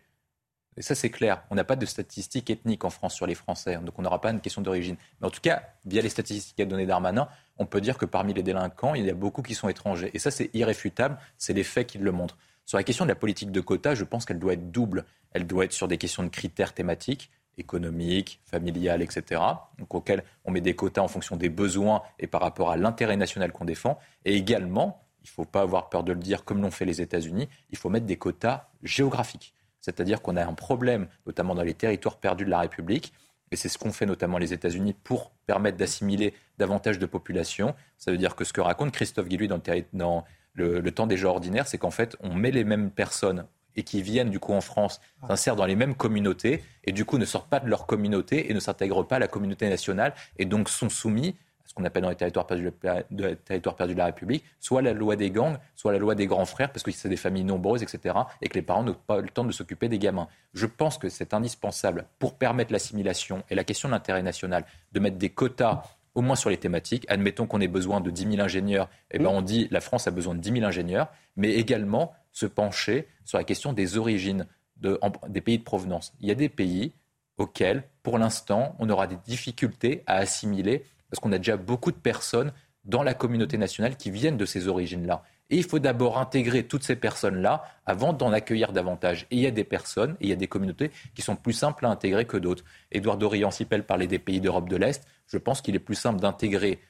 Et ça, c'est clair. On n'a pas de statistiques ethniques en France sur les Français, donc on n'aura pas une question d'origine. Mais en tout cas, via les statistiques qu'a données Darmanin, on peut dire que parmi les délinquants, il y a beaucoup qui sont étrangers. Et ça, c'est irréfutable, c'est les faits qui le montrent. Sur la question de la politique de quotas, je pense qu'elle doit être double. Elle doit être sur des questions de critères thématiques, économiques, familiales, etc., donc auxquels on met des quotas en fonction des besoins et par rapport à l'intérêt national qu'on défend. Et également, il ne faut pas avoir peur de le dire, comme l'ont fait les États-Unis, il faut mettre des quotas géographiques. C'est-à-dire qu'on a un problème, notamment dans les territoires perdus de la République, et c'est ce qu'ont fait notamment les États-Unis pour permettre d'assimiler davantage de population. Ça veut dire que ce que raconte Christophe Guilluy dans, le, dans le, temps des gens ordinaires, c'est qu'en fait, on met les mêmes personnes et qui viennent du coup en France, s'insèrent dans les mêmes communautés et du coup ne sortent pas de leur communauté et ne s'intègrent pas à la communauté nationale et donc sont soumis ce qu'on appelle dans les territoires perdus de, de la République, soit la loi des gangs, soit la loi des grands frères, parce que c'est des familles nombreuses, etc., et que les parents n'ont pas le temps de s'occuper des gamins. Je pense que c'est indispensable pour permettre l'assimilation et la question de l'intérêt national de mettre des quotas au moins sur les thématiques. Admettons qu'on ait besoin de 10 000 ingénieurs, et eh ben on dit la France a besoin de 10 000 ingénieurs, mais également se pencher sur la question des origines des pays de provenance. Il y a des pays auxquels, pour l'instant, on aura des difficultés à assimiler parce qu'on a déjà beaucoup de personnes dans la communauté nationale qui viennent de ces origines-là. Et il faut d'abord intégrer toutes ces personnes-là avant d'en accueillir davantage. Et il y a des personnes, et il y a des communautés qui sont plus simples à intégrer que d'autres. Édouard Dorian-Sipel parlait des pays d'Europe de l'Est. Je pense qu'il est plus simple d'intégrer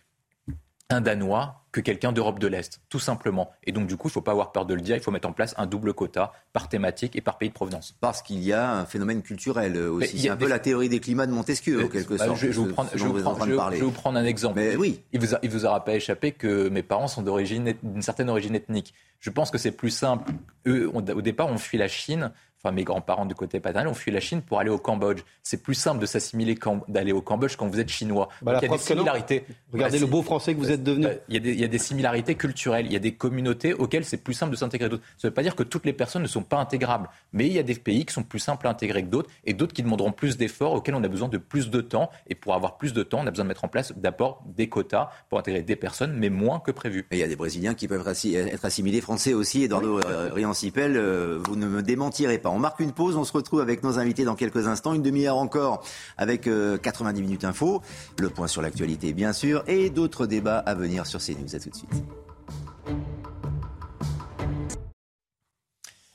un Danois que quelqu'un d'Europe de l'Est, tout simplement. Et donc, du coup, il ne faut pas avoir peur de le dire, il faut mettre en place un double quota par thématique et par pays de provenance. Parce qu'il y a un phénomène culturel aussi. C'est un peu la théorie des climats de Montesquieu, en quelque bah, sorte. Je, vais vous prendre, je, vous prendre un exemple. Mais oui. Il vous, il vous aura pas échappé que mes parents sont d'origine, d'une certaine origine ethnique. Je pense que c'est plus simple. Eux, au départ, on fuit la Chine enfin mes grands-parents du côté paternel ont fui la Chine pour aller au Cambodge. C'est plus simple de s'assimiler d'aller au Cambodge quand vous êtes chinois. Bah, il y a des similarités. Regardez le beau français que vous êtes devenu. Il y, a des, il y, a des, similarités culturelles. Il y a des communautés auxquelles c'est plus simple de s'intégrer d'autres. Ça ne veut pas dire que toutes les personnes ne sont pas intégrables, mais il y a des pays qui sont plus simples à intégrer que d'autres et d'autres qui demanderont plus d'efforts, auxquels on a besoin de plus de temps. Et pour avoir plus de temps, on a besoin de mettre en place d'abord des quotas pour intégrer des personnes, mais moins que prévu. Et il y a des Brésiliens qui peuvent être assimilés français aussi. Eduardo oui. Riancipel, euh, vous ne me démentirez pas. On marque une pause. On se retrouve avec nos invités dans quelques instants. Une demi-heure encore avec 90 euh, minutes info. Le point sur l'actualité, bien sûr, et d'autres débats à venir sur CNews. À tout de suite.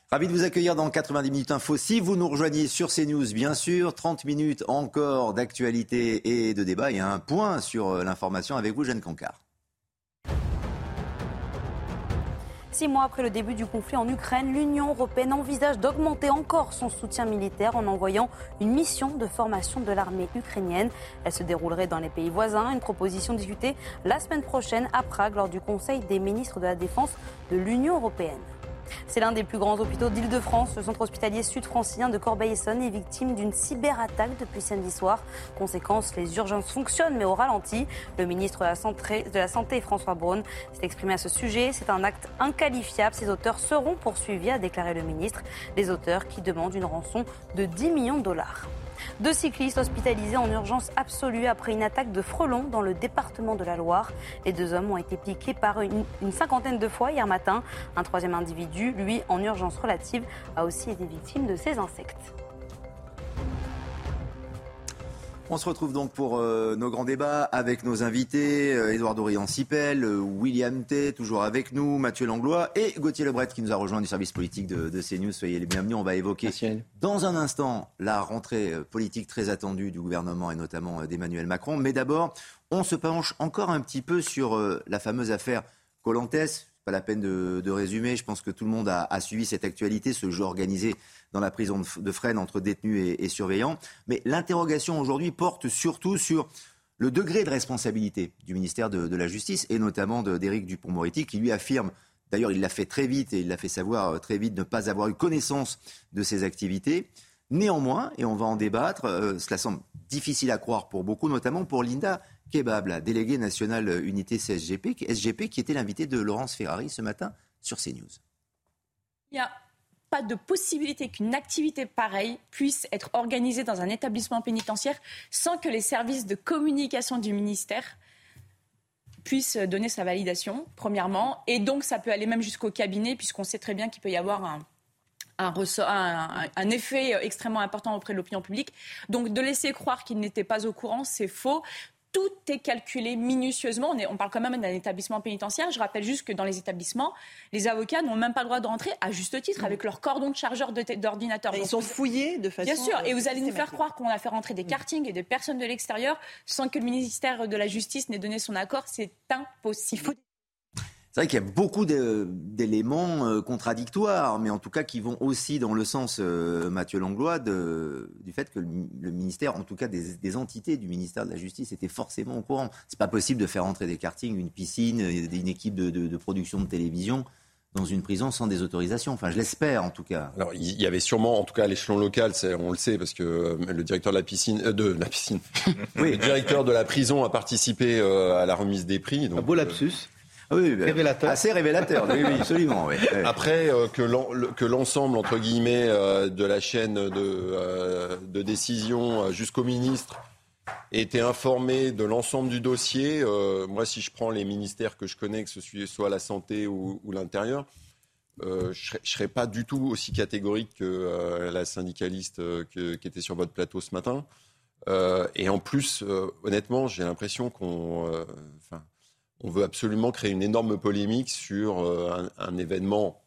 Ravi de vous accueillir dans 90 minutes info. Si vous nous rejoignez sur CNews, bien sûr, 30 minutes encore d'actualité et de débat et un point sur euh, l'information avec vous, Jeanne Cancard. Six mois après le début du conflit en Ukraine, l'Union européenne envisage d'augmenter encore son soutien militaire en envoyant une mission de formation de l'armée ukrainienne. Elle se déroulerait dans les pays voisins. Une proposition discutée la semaine prochaine à Prague lors du Conseil des ministres de la Défense de l'Union européenne. C'est l'un des plus grands hôpitaux d'Île-de-France. Le centre hospitalier sud-francien de Corbeil-Essonne est victime d'une cyberattaque depuis samedi soir. Conséquence, les urgences fonctionnent mais au ralenti. Le ministre de la Santé, François Braun, s'est exprimé à ce sujet. C'est un acte inqualifiable. Ces auteurs seront poursuivis, a déclaré le ministre. Les auteurs qui demandent une rançon de 10 millions de dollars. Deux cyclistes hospitalisés en urgence absolue après une attaque de frelons dans le département de la Loire. Les deux hommes ont été piqués par une, cinquantaine de fois hier matin. Un troisième individu, lui, en urgence relative, a aussi été victime de ces insectes. On se retrouve donc pour euh, nos grands débats avec nos invités, euh, Édouard Dorian-Sipel, euh, William T, toujours avec nous, Mathieu Langlois et Gauthier Lebret qui nous a rejoint du service politique de, de CNews. Soyez les bienvenus. On va évoquer dans un instant la rentrée politique très attendue du gouvernement et notamment d'Emmanuel Macron. Mais d'abord, on se penche encore un petit peu sur la fameuse affaire Colantes. Pas la peine de, résumer. Je pense que tout le monde a, suivi cette actualité, ce jeu organisé dans la prison de Fresnes entre détenus et, surveillants. Mais l'interrogation aujourd'hui porte surtout sur le degré de responsabilité du ministère de, la Justice et notamment d'Éric Dupont-Moretti qui lui affirme, d'ailleurs il l'a fait très vite et il l'a fait savoir euh, très vite, ne pas avoir eu connaissance de ses activités. Néanmoins, et on va en débattre, euh, cela semble difficile à croire pour beaucoup, notamment pour Linda Kebab, la déléguée nationale unité CSGP, SGP, qui était l'invitée de Laurence Ferrari ce matin sur CNews. Il y a pas de possibilité qu'une activité pareille puisse être organisée dans un établissement pénitentiaire sans que les services de communication du ministère puissent donner sa validation, premièrement. Et donc, ça peut aller même jusqu'au cabinet, puisqu'on sait très bien qu'il peut y avoir un, un, effet extrêmement important auprès de l'opinion publique. Donc de laisser croire qu'il n'était pas au courant, c'est faux tout est calculé minutieusement. On, on parle quand même d'un établissement pénitentiaire. Je rappelle juste que dans les établissements, les avocats n'ont même pas le droit de rentrer, à juste titre, avec leur cordon de chargeur d'ordinateur. Ils sont fouillés de façon. Bien sûr, et vous allez nous faire croire qu'on a fait rentrer des kartings et des personnes de l'extérieur sans que le ministère de la Justice n'ait donné son accord. C'est impossible. C'est vrai qu'il y a beaucoup d'éléments euh, contradictoires, mais en tout cas qui vont aussi dans le sens, euh, Mathieu Langlois, du fait que le, ministère, en tout cas des, entités du ministère de la Justice, étaient forcément au courant. C'est pas possible de faire entrer des kartings, une piscine, une équipe de, production de télévision dans une prison sans des autorisations. Enfin, je l'espère en tout cas. Alors, il y avait sûrement, en tout cas à l'échelon local, on le sait, parce que euh, le directeur de la piscine, de la piscine, oui. le directeur de la prison a participé à la remise des prix. Donc, Un beau lapsus. Ah oui, bah, révélateur. Assez révélateur, oui, absolument. Après, euh, que l'ensemble, entre guillemets, euh, de la chaîne de, euh, de décision jusqu'au ministre ait été informé de l'ensemble du dossier, moi, si je prends les ministères que je connais, que ce soit la santé ou, l'intérieur, je ne serais, pas du tout aussi catégorique que la syndicaliste qui était sur votre plateau ce matin. et en plus, honnêtement, j'ai l'impression qu'on on veut absolument créer une énorme polémique sur euh, un, événement.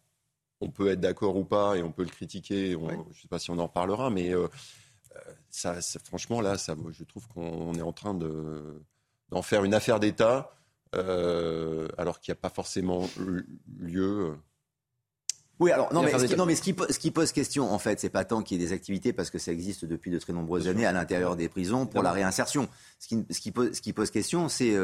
On peut être d'accord ou pas et on peut le critiquer. Je ne sais pas si on en reparlera, mais euh, ça, franchement, là, ça, je trouve qu'on est en train d'en faire une affaire d'État, euh, alors qu'il n'y a pas forcément lieu. Oui, alors non, mais, ce qui, non, mais ce, qui, pose question, en fait, c'est pas tant qu'il y ait des activités, parce que ça existe depuis de très nombreuses années à l'intérieur des prisons pour la réinsertion. Ce qui, ce qui, pose, ce qui pose question, c'est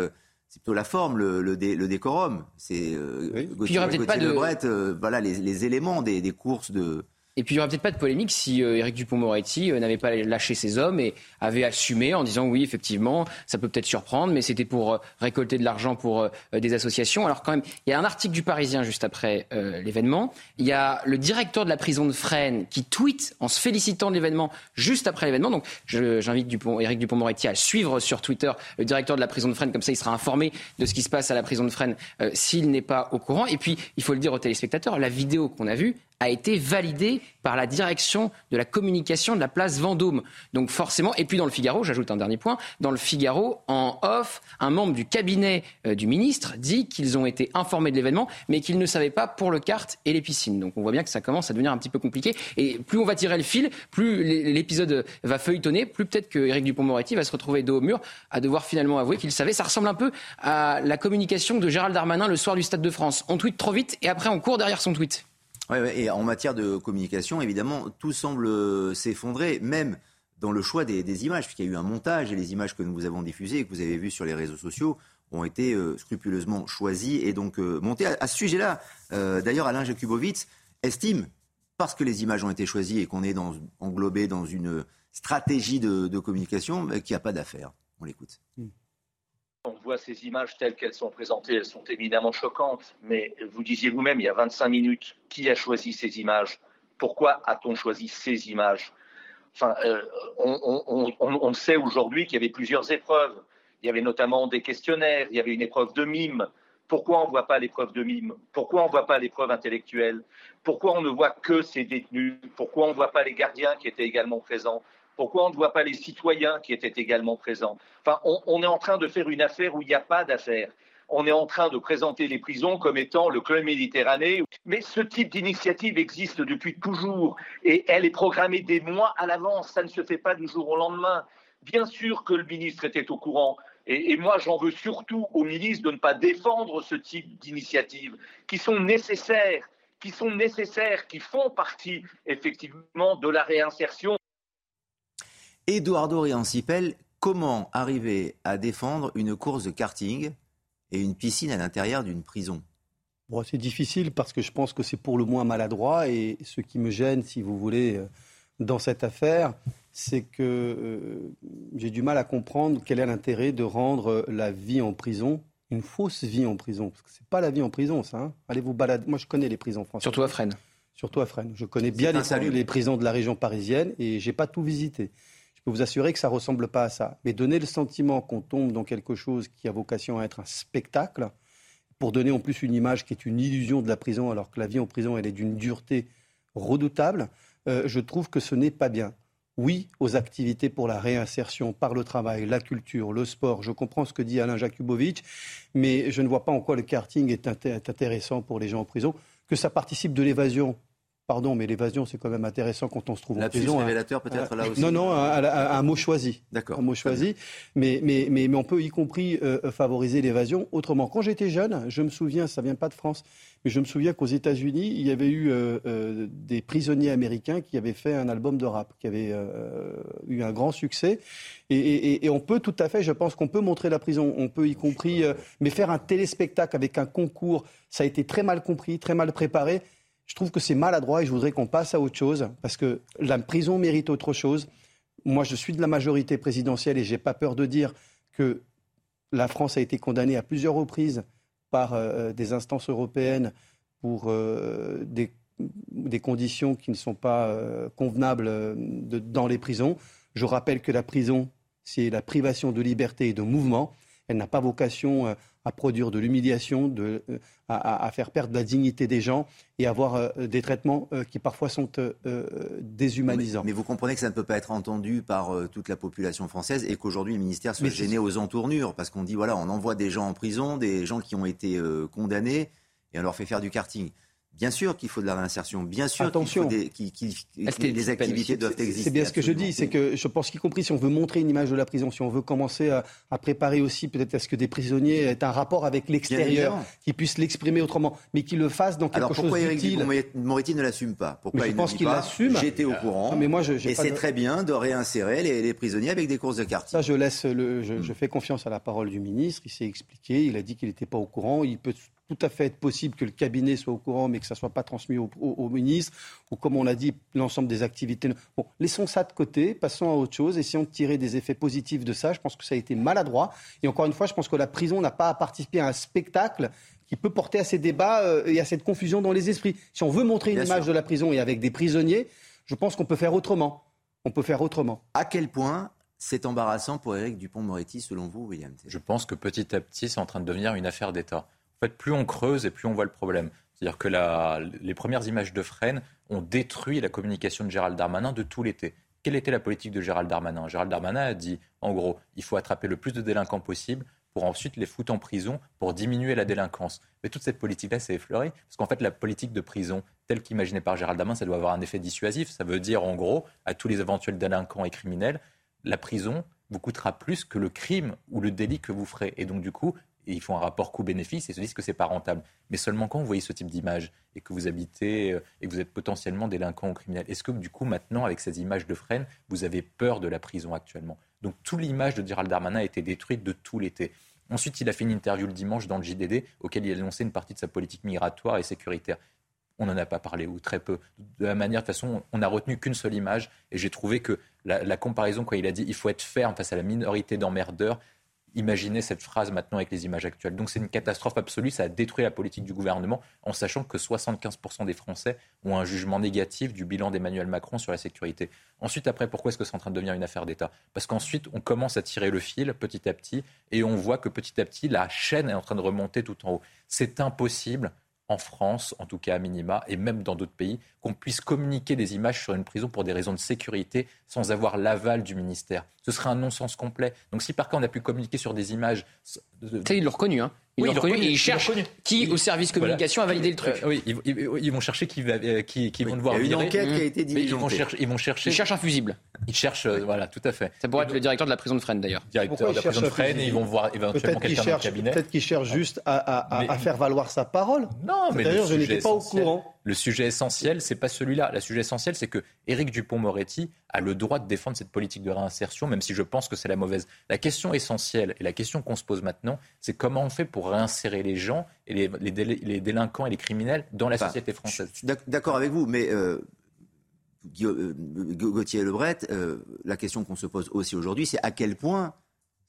c'est plutôt la forme, le, le, décorum. C'est euh, Gauthier, pas de... Euh, voilà les, les éléments des, des, courses de, et puis il n'y aurait peut-être pas de polémique si euh, Éric Dupont-Moretti euh, n'avait pas lâché ses hommes et avait assumé en disant oui, effectivement, ça peut peut-être surprendre, mais c'était pour euh, récolter de l'argent pour des associations. Alors quand même, il y a un article du Parisien juste après l'événement. Il y a le directeur de la prison de Fresnes qui tweet en se félicitant de l'événement juste après l'événement. Donc j'invite Dupont, Éric Dupont-Moretti à suivre sur Twitter le directeur de la prison de Fresnes, comme ça il sera informé de ce qui se passe à la prison de Fresnes s'il n'est pas au courant. Et puis, il faut le dire aux téléspectateurs, la vidéo qu'on a vue, a été validé par la direction de la communication de la place Vendôme. Donc forcément, et puis dans le Figaro, j'ajoute un dernier point, dans le Figaro, en off, un membre du cabinet euh, du ministre dit qu'ils ont été informés de l'événement, mais qu'ils ne savaient pas pour le kart et les piscines. Donc on voit bien que ça commence à devenir un petit peu compliqué. Et plus on va tirer le fil, plus l'épisode va feuilletonner, plus peut-être que Éric Dupont-Moretti va se retrouver dos au mur à devoir finalement avouer qu'il savait. Ça ressemble un peu à la communication de Gérald Darmanin le soir du Stade de France. On tweet trop vite et après on court derrière son tweet. Et en matière de communication, évidemment, tout semble euh, s'effondrer, même dans le choix des, images, puisqu'il y a eu un montage et les images que nous vous avons diffusées et que vous avez vues sur les réseaux sociaux ont été euh, scrupuleusement choisies et donc euh, montées. À, ce sujet-là, d'ailleurs, Alain Jakubowicz estime, parce que les images ont été choisies et qu'on est englobé dans une stratégie de, communication, qu'il n'y a pas d'affaire. On l'écoute. Hmm on voit ces images telles qu'elles sont présentées, elles sont évidemment choquantes, mais vous disiez vous-même il y a 25 minutes, qui a choisi ces images? Pourquoi a-t-on choisi ces images? Enfin, euh, on, sait aujourd'hui qu'il y avait plusieurs épreuves. Il y avait notamment des questionnaires, il y avait une épreuve de mime. Pourquoi on ne voit pas l'épreuve de mime? Pourquoi on ne voit pas l'épreuve intellectuelle? Pourquoi on ne voit que ces détenus? Pourquoi on ne voit pas les gardiens qui étaient également présents? Pourquoi on ne voit pas les citoyens qui étaient également présents? Enfin, on, est en train de faire une affaire où il n'y a pas d'affaire on est en train de présenter les prisons comme étant le club Méditerranée. Mais ce type d'initiative existe depuis toujours et elle est programmée des mois à l'avance. Ça ne se fait pas du jour au lendemain. Bien sûr que le ministre était au courant. Et, moi, j'en veux surtout au ministre de ne pas défendre ce type d'initiatives qui sont nécessaires, qui sont nécessaires, qui font partie effectivement de la réinsertion. Eduardo Riancipel, comment arriver à défendre une course de karting et une piscine à l'intérieur d'une prison? Bon, C'est difficile parce que je pense que c'est pour le moins maladroit et ce qui me gêne, si vous voulez, euh, dans cette affaire, c'est que euh, j'ai du mal à comprendre quel est l'intérêt de rendre euh, la vie en prison une fausse vie en prison. Parce que c'est pas la vie en prison, ça. Hein. Allez vous balader. Moi, je connais les prisons françaises. Surtout à Fresnes. Surtout à Fresnes. Je connais bien les, les, prisons de la région parisienne et j'ai pas tout visité. Peux vous assurer que ça ressemble pas à ça. Mais donner le sentiment qu'on tombe dans quelque chose qui a vocation à être un spectacle, pour donner en plus une image qui est une illusion de la prison, alors que la vie en prison, elle est d'une dureté redoutable, euh, je trouve que ce n'est pas bien. Oui aux activités pour la réinsertion par le travail, la culture, le sport. Je comprends ce que dit Alain Jakubowicz, mais je ne vois pas en quoi le karting est intéressant pour les gens en prison. Que ça participe de l'évasion, Pardon, mais l'évasion, c'est quand même intéressant quand on se trouve en prison. Hein. révélateur peut-être là aussi. Non, non, un, mot choisi. D'accord. Un mot choisi. Mais, mais, mais, on peut y compris euh, favoriser l'évasion autrement. Quand j'étais jeune, je me souviens, ça vient pas de France, mais je me souviens qu'aux États-Unis, il y avait eu euh, euh, des prisonniers américains qui avaient fait un album de rap, qui avait eu un grand succès. Et, et, on peut tout à fait, je pense qu'on peut montrer la prison. On peut y compris, mais faire un téléspectacle avec un concours, ça a été très mal compris, très mal préparé. Je trouve que c'est maladroit et je voudrais qu'on passe à autre chose parce que la prison mérite autre chose. Moi, je suis de la majorité présidentielle et j'ai pas peur de dire que la France a été condamnée à plusieurs reprises par euh, des instances européennes pour euh, des, conditions qui ne sont pas euh, convenables dans les prisons. Je rappelle que la prison, c'est la privation de liberté et de mouvement. Elle n'a pas vocation à produire de l'humiliation, euh, à, faire perdre la dignité des gens et avoir euh, des traitements euh, qui parfois sont déshumanisants. Mais, vous comprenez que ça ne peut pas être entendu par toute la population française et qu'aujourd'hui le ministère soit gêné aux entournures parce qu'on dit voilà, on envoie des gens en prison, des gens qui ont été condamnés et on leur fait faire du karting. Bien sûr qu'il faut de la réinsertion, bien sûr Attention. qu'il les activités doivent exister. C'est bien ce que je dis, c'est que je pense qu'y compris si on veut montrer une image de la prison, si on veut commencer à, préparer aussi peut-être à ce que des prisonniers aient un rapport avec l'extérieur, qu'ils puissent l'exprimer autrement, mais qu'ils le fassent dans quelque Alors, pourquoi chose d'utile. Moretti ne l'assume pas? Pourquoi je il pense qu'il l'assume. J'étais au courant. mais moi, je, et c'est très bien de réinsérer les, prisonniers avec des courses de karting. Ça, je laisse le, je, je fais confiance à la parole du ministre. Il s'est expliqué. Il a dit qu'il n'était pas au courant. Il peut tout à fait être possible que le cabinet soit au courant, mais que ça ne soit pas transmis au, ministre, ou comme on l'a dit, l'ensemble des activités. Bon, laissons ça de côté, passons à autre chose, essayons de tirer des effets positifs de ça. Je pense que ça a été maladroit. Et encore une fois, je pense que la prison n'a pas à participer à un spectacle qui peut porter à ces débats euh, et à cette confusion dans les esprits. Si on veut montrer une image de la prison et avec des prisonniers, je pense qu'on peut faire autrement. On peut faire autrement. À quel point c'est embarrassant pour Éric Dupont-Moretti, selon vous, William Je pense que petit à petit, c'est en train de devenir une affaire d'État. En fait, plus on creuse et plus on voit le problème. C'est-à-dire que les premières images de Fresnes ont détruit la communication de Gérald Darmanin de tout l'été. Quelle était la politique de Gérald Darmanin? Gérald Darmanin a dit, en gros, il faut attraper le plus de délinquants possible pour ensuite les foutre en prison pour diminuer la délinquance. Mais toute cette politique-là s'est effleurée, parce qu'en fait, la politique de prison, telle qu'imaginée par Gérald Darmanin, ça doit avoir un effet dissuasif. Ça veut dire, en gros, à tous les éventuels délinquants et criminels, la prison vous coûtera plus que le crime ou le délit que vous ferez. Et donc, du coup, et ils font un rapport coût-bénéfice et se disent que c'est pas rentable. Mais seulement quand vous voyez ce type d'image et que vous habitez euh, et que vous êtes potentiellement délinquant ou criminel, est-ce que du coup maintenant avec ces images de Fresnes, vous avez peur de la prison actuellement? Donc toute l'image de Gérald Darmanin a été détruite de tout l'été. Ensuite, il a fait une interview le dimanche dans le JDD auquel il a annoncé une partie de sa politique migratoire et sécuritaire. On n'en a pas parlé ou très peu. De la manière, de toute façon, on n'a retenu qu'une seule image et j'ai trouvé que la, comparaison, quand il a dit il faut être ferme face à la minorité d'emmerdeurs, Imaginez cette phrase maintenant avec les images actuelles. Donc c'est une catastrophe absolue, ça a détruit la politique du gouvernement en sachant que 75% des Français ont un jugement négatif du bilan d'Emmanuel Macron sur la sécurité. Ensuite, après, pourquoi est-ce que c'est en train de devenir une affaire d'État? Parce qu'ensuite, on commence à tirer le fil petit à petit et on voit que petit à petit, la chaîne est en train de remonter tout en haut. C'est impossible en France, en tout cas à minima, et même dans d'autres pays, qu'on puisse communiquer des images sur une prison pour des raisons de sécurité sans avoir l'aval du ministère. Ce serait un non-sens complet. Donc si par cas on a pu communiquer sur des images... Ça, il l'a reconnu, hein. Oui, ils cherchent qui au service communication a validé le truc. Euh, oui, ils, vont chercher qui, va, euh, vont devoir il y a une enquête qui a été diligentée. Ils vont, chercher, ils cherchent un fusible. Ils cherchent, euh, voilà, tout à fait. Ça pourrait être le directeur de la prison de Fresnes d'ailleurs. Directeur de la prison de Fresnes, ils vont voir éventuellement quelqu'un dans le cabinet. Peut-être qu'ils cherchent ah. juste à, à, faire valoir sa parole. Non, mais d'ailleurs, je n'étais pas au courant. Le sujet essentiel, c'est pas celui-là. Le sujet essentiel, c'est que Éric Dupont-Moretti a le droit de défendre cette politique de réinsertion, même si je pense que c'est la mauvaise. La question essentielle et la question qu'on se pose maintenant, c'est comment on fait pour réinsérer les gens et les, délinquants et les criminels dans la société française. D'accord avec vous, mais euh... euh Gauthier Lebret, euh, la question qu'on se pose aussi aujourd'hui, c'est à quel point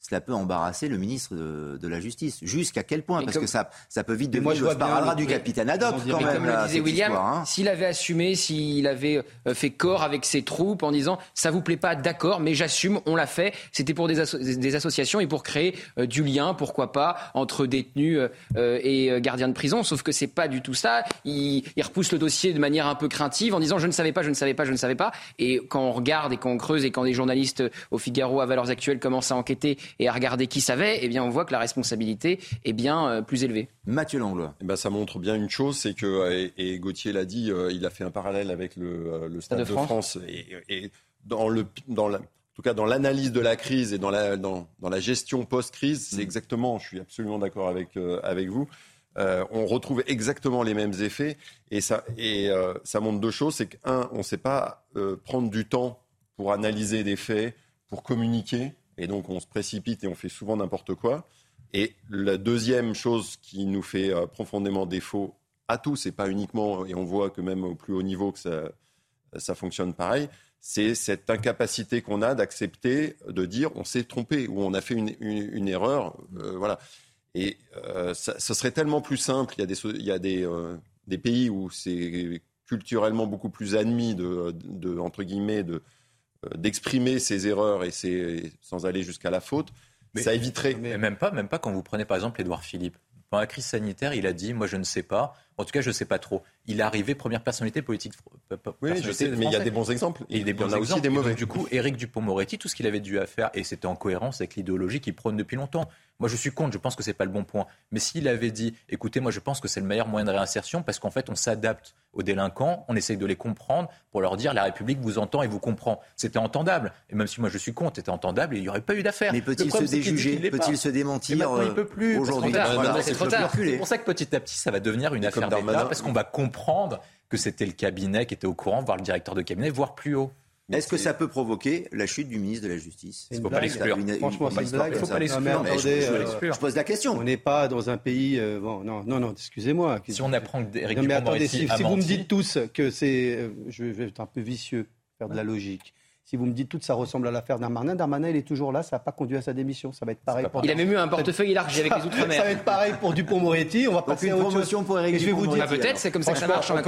cela peut embarrasser le ministre de, la Justice. Jusqu'à quel point? Parce que ça, ça peut vite devenir le sparadrap du capitaine Haddock, quand même. Comme le disait William, hein. s'il avait assumé, s'il avait euh, fait corps avec ses troupes en disant « ça vous plaît pas, d'accord, mais j'assume, on l'a fait », c'était pour des, associations et pour créer euh, du lien, pourquoi pas, entre détenus euh, et gardiens de prison, sauf que c'est pas du tout ça. Il, repousse le dossier de manière un peu craintive en disant « je ne savais pas, je ne savais pas, je ne savais pas ». Et quand on regarde et quand on creuse et quand des journalistes au Figaro, à Valeurs Actuelles, commencent à enquêter et à regarder qui savait, eh bien, on voit que la responsabilité est bien euh, plus élevée. Mathieu Langlois. Eh ben, ça montre bien une chose, c'est que, euh, et, Gauthier l'a dit, euh, il a fait un parallèle avec le, le Stade de France. Et, dans le, dans la, en tout cas dans l'analyse de la crise et dans la, dans, dans la gestion post-crise, c'est mm. exactement, je suis absolument d'accord avec, avec vous, on retrouve exactement les mêmes effets et ça, et, ça montre deux choses, c'est qu'un, on ne sait pas prendre du temps pour analyser des faits, pour communiquer, et donc on se précipite et on fait souvent n'importe quoi. Et la deuxième chose qui nous fait euh, profondément défaut à tous, et pas uniquement, et on voit que même au plus haut niveau que ça, ça fonctionne pareil, c'est cette incapacité qu'on a d'accepter, de dire on s'est trompé ou on a fait une, erreur. Euh, voilà. Et euh, ça, serait tellement plus simple. Il y a des, il y a euh, des, pays où c'est culturellement beaucoup plus admis de entre guillemets de euh, d'exprimer ses erreurs et sans aller jusqu'à la faute, ça éviterait. Même pas, même pas quand vous prenez par exemple Édouard Philippe. Pendant la crise sanitaire, il a dit Moi, je ne sais pas, en tout cas, je ne sais pas trop. Il est arrivé première personnalité politique. Oui, je sais, mais il y a des bons exemples. Et il y en a aussi des mauvais. du coup, Éric Dupont-Moretti, tout ce qu'il avait dû à faire, et c'était en cohérence avec l'idéologie qu'il prône depuis longtemps. Moi, je suis contre, je pense que ce n'est pas le bon point. Mais s'il avait dit, écoutez, moi, je pense que c'est le meilleur moyen de réinsertion parce qu'en fait, on s'adapte aux délinquants, on essaye de les comprendre pour leur dire la République vous entend et vous comprend. C'était entendable. Et même si moi je suis contre, c'était entendable il n'y aurait pas eu d'affaire. Mais peut-il se déjuger Peut-il se démentir euh, Aujourd'hui, c'est trop tard. C'est pour ça que petit à petit, ça va devenir une affaire parce qu'on va comprendre que c'était le cabinet qui était au courant, voire le directeur de cabinet, voire plus haut. Est-ce que ça peut provoquer la chute du ministre de la Justice? Il ne faut pas l'exclure. Franchement, c'est une Il faut pas l'exclure. Je, pose la question. On n'est pas dans un pays. Euh, bon, non, non, non. Excusez-moi. Si on apprend que Eric non, mais attendez, si, vous me dites tous que c'est, euh, je vais être un peu vicieux, faire de la logique. Si vous me dites tout ça ressemble à l'affaire Darmanin, Darmanin, il est toujours là, ça n'a pas conduit à sa démission. Ça va être pareil pour. Il a même eu un portefeuille élargi avec les Outre-mer. Ça va être pareil pour Dupont-Moretti. On va passer une promotion pour Eric Dupont-Moretti. Ah, peut-être, c'est comme ça que ça marche en hein,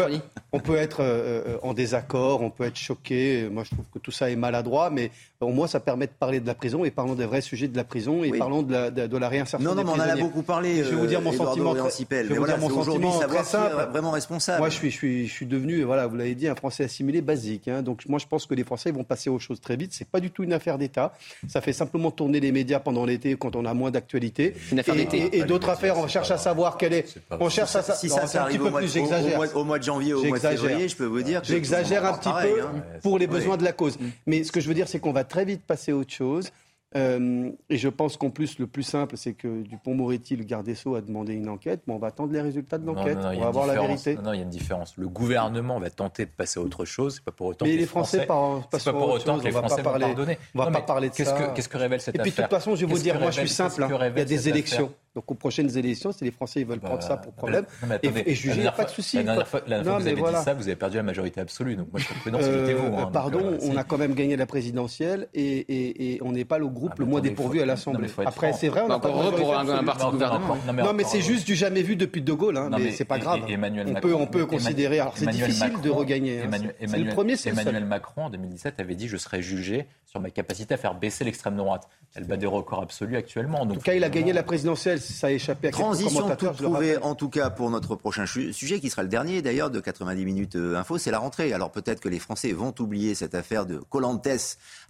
On peut être euh, euh, en désaccord, on peut être choqué. Moi, je trouve que tout ça est maladroit, mais au moins, ça permet de parler de la prison et parlons des vrais sujets de la prison et parlons de la, réinsertion. Non, non, mais on en a beaucoup parlé. Je vais vous dire mon euh, sentiment. Je vais vous dire mon sentiment très simple. Vraiment responsable. Moi, je suis, je suis devenu, voilà, vous l'avez dit, un Français assimilé basique. Hein. Donc, moi, je pense que les Français vont passer passer aux choses très vite. C'est pas du tout une affaire d'État. Ça fait simplement tourner les médias pendant l'été quand on a moins d'actualité. Une Et, et, et d'autres affaires, on cherche à savoir quelle est. On cherche à savoir. si ça, ça arrive peu plus de, au, mois de janvier, au mois de février, je peux vous dire. J'exagère un petit pareil, peu hein. pour les besoins de la cause. Mais ce que je veux dire, c'est qu'on va très vite passer à autre chose. Euh, et je pense qu'en plus, le plus simple, c'est que Dupont-Moretti, le garde des Sceaux, a demandé une enquête. Mais on va attendre les résultats de l'enquête. On va avoir la vérité. Non, il y a une différence. Le gouvernement va tenter de passer à autre chose. C'est pas pour autant mais les Français, Français pas, pour autant que les Français vont pardonner. On va pas parler de ça. Qu'est-ce révèle cette affaire Et puis, de toute façon, je vais vous dire, moi, je suis simple. Hein. Il y a des élections. Donc aux prochaines élections, si les Français ils veulent prendre ça pour bah, problème non, attendez, et, et, juger, pas de souci. La dernière fois, non, fois que vous avez voilà. dit ça, vous avez perdu la majorité absolue. Donc moi, je suis prudence, euh, vous. Hein, pardon, donc, on a quand même gagné la présidentielle et, on n'est pas le groupe ah, le moins dépourvu à l'Assemblée. Après, c'est vrai, on a pas pour un, un parti gouvernement. Non, mais c'est juste du jamais vu depuis De Gaulle. Hein, mais c'est pas grave. On peut, on peut considérer. Alors c'est difficile de regagner. Hein. C'est le premier, c'est Emmanuel Macron en 2017 avait dit je serai jugé sur ma capacité à faire baisser l'extrême droite. Elle bat des records absolus actuellement. En tout cas, il a gagné la présidentielle ça a échappé à Transition toute trouvée, en tout cas pour notre prochain sujet, qui sera le dernier d'ailleurs de 90 minutes euh, info, c'est la rentrée. Alors peut-être que les Français vont oublier cette affaire de Colantes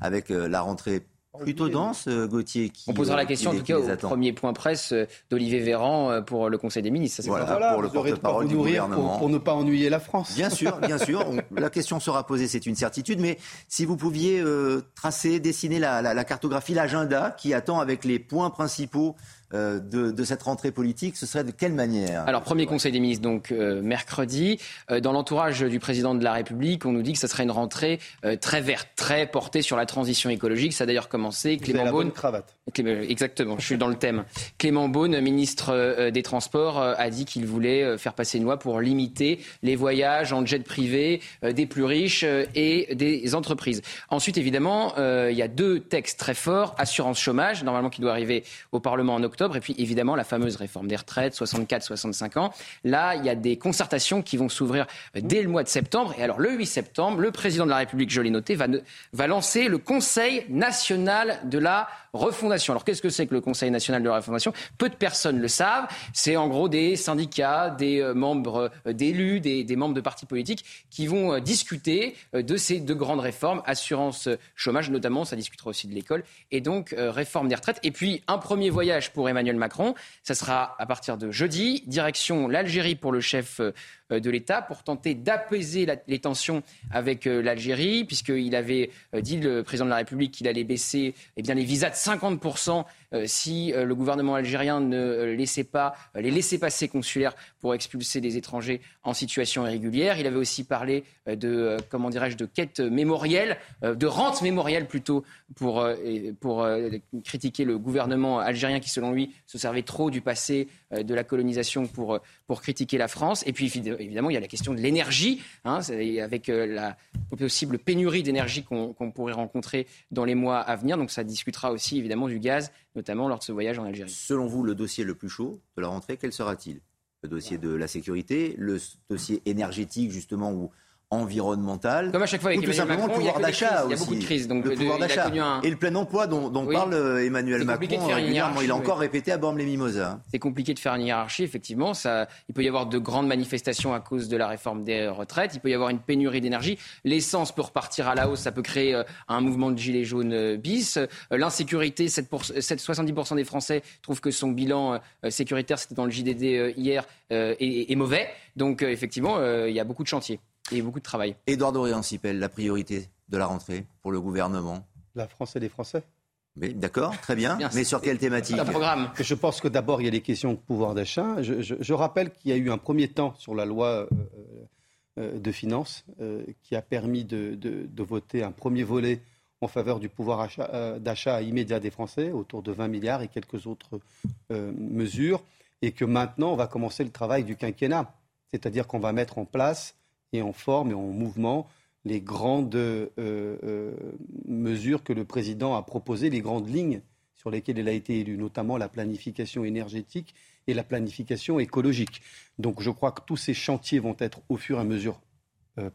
avec euh, la rentrée Plutôt dense, euh, Gauthier. Qui, On posera la question, en tout cas, au premier point presse d'Olivier Véran pour le Conseil des ministres. Ça, voilà, pour le porte-parole du gouvernement. Pour, ne pas ennuyer la France. Bien sûr, bien sûr. la question sera posée, c'est une certitude. Mais si vous pouviez tracer, dessiner la, la cartographie, l'agenda qui attend avec les points principaux euh, de, cette rentrée politique, ce serait de quelle manière? Alors, premier Conseil des ministres, donc euh, mercredi. Euh, dans l'entourage du président de la République, on nous dit que ce serait une rentrée très verte, très portée sur la transition écologique. Ça a d'ailleurs commencé. Clément Beaune. cravate. Exactement, je suis dans le thème. Clément Beaune, ministre des Transports, a dit qu'il voulait faire passer une loi pour limiter les voyages en jet privé des plus riches et des entreprises. Ensuite, évidemment, il y a deux textes très forts. Assurance chômage, normalement qui doit arriver au Parlement en octobre et puis évidemment la fameuse réforme des retraites, 64-65 ans. Là, il y a des concertations qui vont s'ouvrir dès le mois de septembre. Et alors le 8 septembre, le président de la République, je l'ai noté, va, va lancer le Conseil national de la refondation. Alors qu'est-ce que c'est que le Conseil national de la refondation? Peu de personnes le savent. C'est en gros des syndicats, des euh, membres euh, d'élus, des, membres de partis politiques qui vont euh, discuter de ces deux grandes réformes, assurance chômage notamment, ça discutera aussi de l'école, et donc réforme des retraites. Et puis un premier voyage pour Emmanuel Macron, ça sera à partir de jeudi, direction l'Algérie pour le chef de l'État pour tenter d'apaiser les tensions avec euh, l'Algérie, puisqu'il avait euh, dit, le président de la République, qu'il allait baisser eh les visas de 50% si le gouvernement algérien ne laissait pas les laissés-passer consulaires pour expulser des étrangers en situation irrégulière. Il avait aussi parlé de, comment dirais-je, de quête mémorielle, de rente mémorielle plutôt, pour, pour critiquer le gouvernement algérien qui, selon lui, se servait trop du passé de la colonisation pour, pour critiquer la France. Et puis, évidemment, il y a la question de l'énergie, hein, avec euh, la possible pénurie d'énergie qu'on pourrait rencontrer dans les mois à venir. Donc ça discutera aussi évidemment du gaz, notamment lors de ce voyage en Algérie. Selon vous, le dossier le plus chaud de la rentrée, quel sera-t-il? Le dossier de la sécurité, le dossier énergétique justement où environnementale. Comme à chaque fois avec ou tout simplement le pouvoir d'achat aussi. Il y a beaucoup de crises. Donc le pouvoir d'achat. Et le plein emploi dont, parle euh, Emmanuel Macron régulièrement. Il a encore répété à Bormes-les-Mimosas. C'est compliqué de faire une hiérarchie, effectivement. Ça, il peut y avoir de grandes manifestations à cause de la réforme des retraites. Il peut y avoir une pénurie d'énergie. L'essence peut repartir à la hausse. Ça peut créer euh, un mouvement de gilets jaunes euh, bis. L'insécurité, 70% des Français trouvent que son bilan sécuritaire, c'était dans le JDD hier, est, est mauvais. Donc effectivement, il y a beaucoup de chantiers et beaucoup de travail. Édouard Dorian-Sipel, la priorité de la rentrée pour le gouvernement La France et les Français. D'accord, très bien. Mais sur quelle thématique Un programme. Je pense que d'abord, il y a les questions de pouvoir d'achat. Je, rappelle qu'il y a eu un premier temps sur la loi euh, euh, de finances euh, qui a permis de, voter un premier volet en faveur du pouvoir d'achat immédiat des Français, autour de 20 milliards et quelques autres mesures. Et que maintenant, on va commencer le travail du quinquennat. C'est-à-dire qu'on va mettre en place et en forme et en mouvement les grandes euh, euh, mesures que le président a proposées, les grandes lignes sur lesquelles il a été élu, notamment la planification énergétique et la planification écologique. Donc je crois que tous ces chantiers vont être au fur et à mesure euh,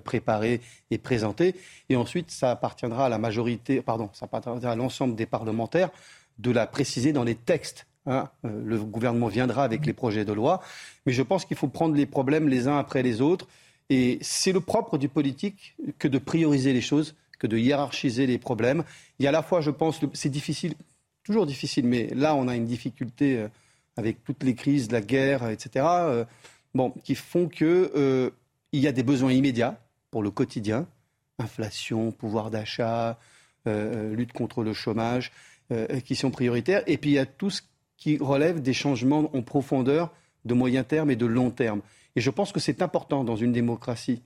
préparés et présentés. Et ensuite, ça appartiendra à la majorité, pardon, ça appartiendra à l'ensemble des parlementaires de la préciser dans les textes Hein, le gouvernement viendra avec les projets de loi, mais je pense qu'il faut prendre les problèmes les uns après les autres et c'est le propre du politique que de prioriser les choses, que de hiérarchiser les problèmes. Il y a à la fois, je pense, c'est difficile, toujours difficile, mais là, on a une difficulté euh, avec toutes les crises, la guerre, etc., euh, bon, qui font qu'il euh, y a des besoins immédiats pour le quotidien, inflation, pouvoir d'achat, lutte contre le chômage, qui sont prioritaires. Et puis il y a tout ce qui relève des changements en profondeur de moyen terme et de long terme. Et je pense que c'est important dans une démocratie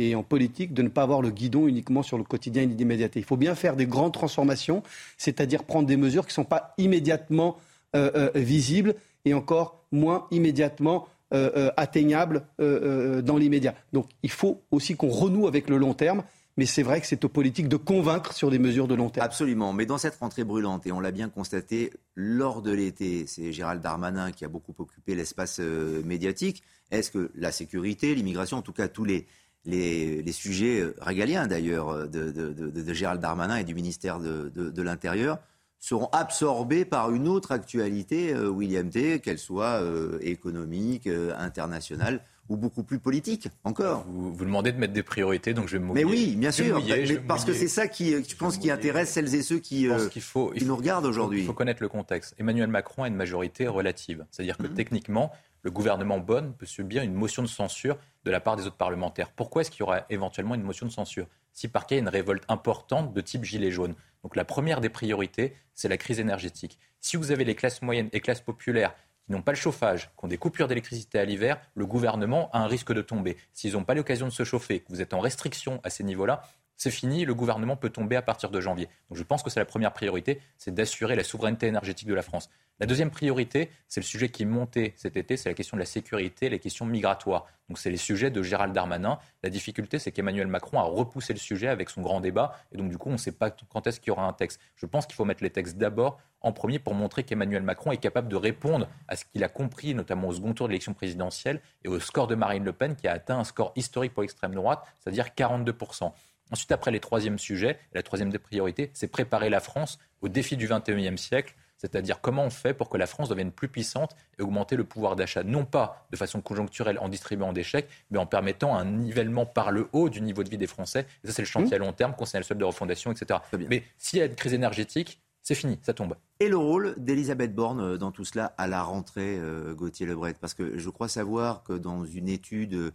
et en politique de ne pas avoir le guidon uniquement sur le quotidien et l'immédiateté. Il faut bien faire des grandes transformations, c'est-à-dire prendre des mesures qui ne sont pas immédiatement euh, euh, visibles et encore moins immédiatement euh, atteignables dans l'immédiat. Donc il faut aussi qu'on renoue avec le long terme mais c'est vrai que c'est aux politiques de convaincre sur des mesures de long terme. Absolument. Mais dans cette rentrée brûlante, et on l'a bien constaté lors de l'été, c'est Gérald Darmanin qui a beaucoup occupé l'espace euh, médiatique. Est-ce que la sécurité, l'immigration, en tout cas tous les, les, sujets euh, régaliens d'ailleurs euh, de, Gérald Darmanin et du ministère de, l'Intérieur, seront absorbés par une autre actualité, William T, qu'elle soit économique, internationale ou beaucoup plus politique encore. Vous, vous demandez de mettre des priorités, donc je vais me Mais mouiller. oui, bien sûr, mouiller, mais parce que c'est ça qui, euh, je pense, qui intéresse celles et ceux qui, euh, faut, nous regardent aujourd'hui. Il faut connaître le contexte. Emmanuel Macron a une majorité relative. C'est-à-dire Mhm. que techniquement, le gouvernement Bonne peut subir une motion de censure de la part des autres parlementaires. Pourquoi est-ce qu'il y aura éventuellement une motion de censure Si par cas, il y a une révolte importante de type gilet jaune? Donc la première des priorités, c'est la crise énergétique. Si vous avez les classes moyennes et classes populaires n'ont pas le chauffage, qui ont des coupures d'électricité à l'hiver, le gouvernement a un risque de tomber. S'ils n'ont pas l'occasion de se chauffer, que vous êtes en restriction à ces niveaux-là, c'est fini, le gouvernement peut tomber à partir de janvier. Donc je pense que c'est la première priorité, c'est d'assurer la souveraineté énergétique de la France. La deuxième priorité, c'est le sujet qui est monté cet été, c'est la question de la sécurité, les questions migratoires. Donc c'est les sujets de Gérald Darmanin. La difficulté, c'est qu'Emmanuel Macron a repoussé le sujet avec son grand débat, et donc du coup, on ne sait pas quand est-ce qu'il y aura un texte. Je pense qu'il faut mettre les textes d'abord en premier pour montrer qu'Emmanuel Macron est capable de répondre à ce qu'il a compris, notamment au second tour de l'élection présidentielle et au score de Marine Le Pen, qui a atteint un score historique pour l'extrême droite, c'est-à-dire 42%. Ensuite, après les troisièmes sujets, la troisième des priorités, c'est préparer la France au défi du 21e siècle, c'est-à-dire comment on fait pour que la France devienne plus puissante et augmenter le pouvoir d'achat, non pas de façon conjoncturelle en distribuant des chèques, mais en permettant un nivellement par le haut du niveau de vie des Français. Et ça, c'est le chantier à long terme, concernant le solde de refondation, etc. Mais s'il y a une crise énergétique, c'est fini, ça tombe. Et le rôle d'Elisabeth Borne euh, dans tout cela à la rentrée, euh, Gauthier Lebret? Parce que je crois savoir que dans une étude,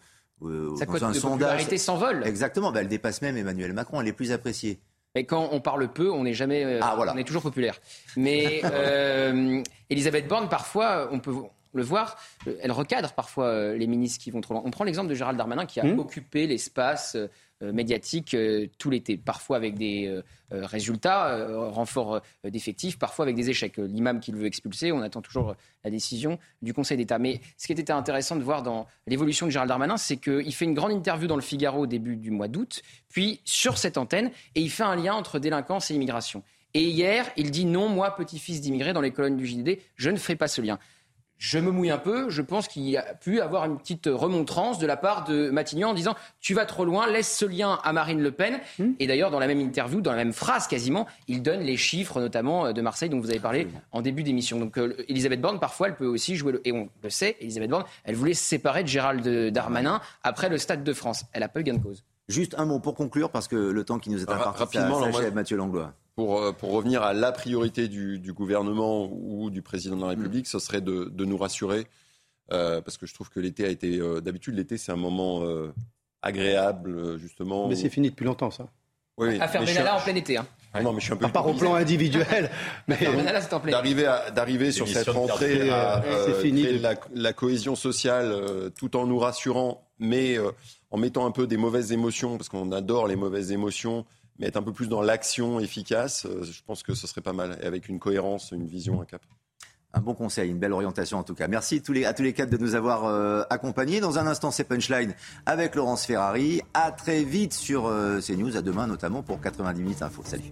euh, Sa dans cote un de sondage... popularité s'envole. Exactement, bah, elle dépasse même Emmanuel Macron, elle est plus appréciée. Mais quand on parle peu, on n'est jamais, euh, Ah, voilà. on est toujours populaire. Mais euh, Elisabeth Borne, parfois, on peut le voir, euh, elle recadre parfois euh, les ministres qui vont trop loin. On prend l'exemple de Gérald Darmanin qui a Mmh. occupé l'espace euh, médiatique euh, tout l'été, parfois avec des euh, résultats, euh, renforts d'effectifs, parfois avec des échecs. L'imam qui le veut expulser, on attend toujours la décision du Conseil d'État. Mais ce qui était intéressant de voir dans l'évolution de Gérald Darmanin, c'est qu'il fait une grande interview dans le Figaro au début du mois d'août, puis sur cette antenne, et il fait un lien entre délinquance et immigration. Et hier, il dit non, moi, petit-fils d'immigré, dans les colonnes du JDD, je ne ferai pas ce lien. Je me mouille un peu, je pense qu'il y a pu avoir une petite remontrance de la part de Matignon en disant tu vas trop loin, laisse ce lien à Marine Le Pen. Et d'ailleurs, dans la même interview, dans la même phrase quasiment, il donne les chiffres notamment euh, de Marseille dont vous avez parlé en début d'émission. Donc euh, Elisabeth Borne, parfois, elle peut aussi jouer le... Et on le sait, Elisabeth Borne, elle voulait se séparer de Gérald Darmanin après le Stade de France. Elle a pas eu gain de cause. Juste un mot pour conclure, parce que le temps qui nous est imparti, rapidement, ça alors, Mathieu Langlois. Pour, euh, pour revenir à la priorité du, du gouvernement ou du président de la République, ce serait de, de nous rassurer, euh, parce que je trouve que l'été a été... euh, D'habitude, l'été, c'est un moment euh, agréable, justement. Mais où- c'est fini depuis longtemps, ça. Oui. À faire Benalla un- en plein été. Hein. Ah Non, mais je suis un peu À part au plan individuel. mais Faire Benalla, c'est en plein été. D'arriver d'arriver sur cette rentrée à euh, c'est fini de- de la, la cohésion sociale euh, tout en nous rassurant, mais euh, en mettant un peu des mauvaises émotions, parce qu'on adore les mauvaises émotions, mais être un peu plus dans l'action efficace, euh, je pense que ce serait pas mal, et avec une cohérence, une vision, un cap. Un bon conseil, une belle orientation en tout cas. Merci à tous les quatre de nous avoir euh, accompagnés. Dans un instant, c'est Punchline avec Laurence Ferrari. À très vite sur euh, CNews, à demain notamment pour 90 minutes info. Salut.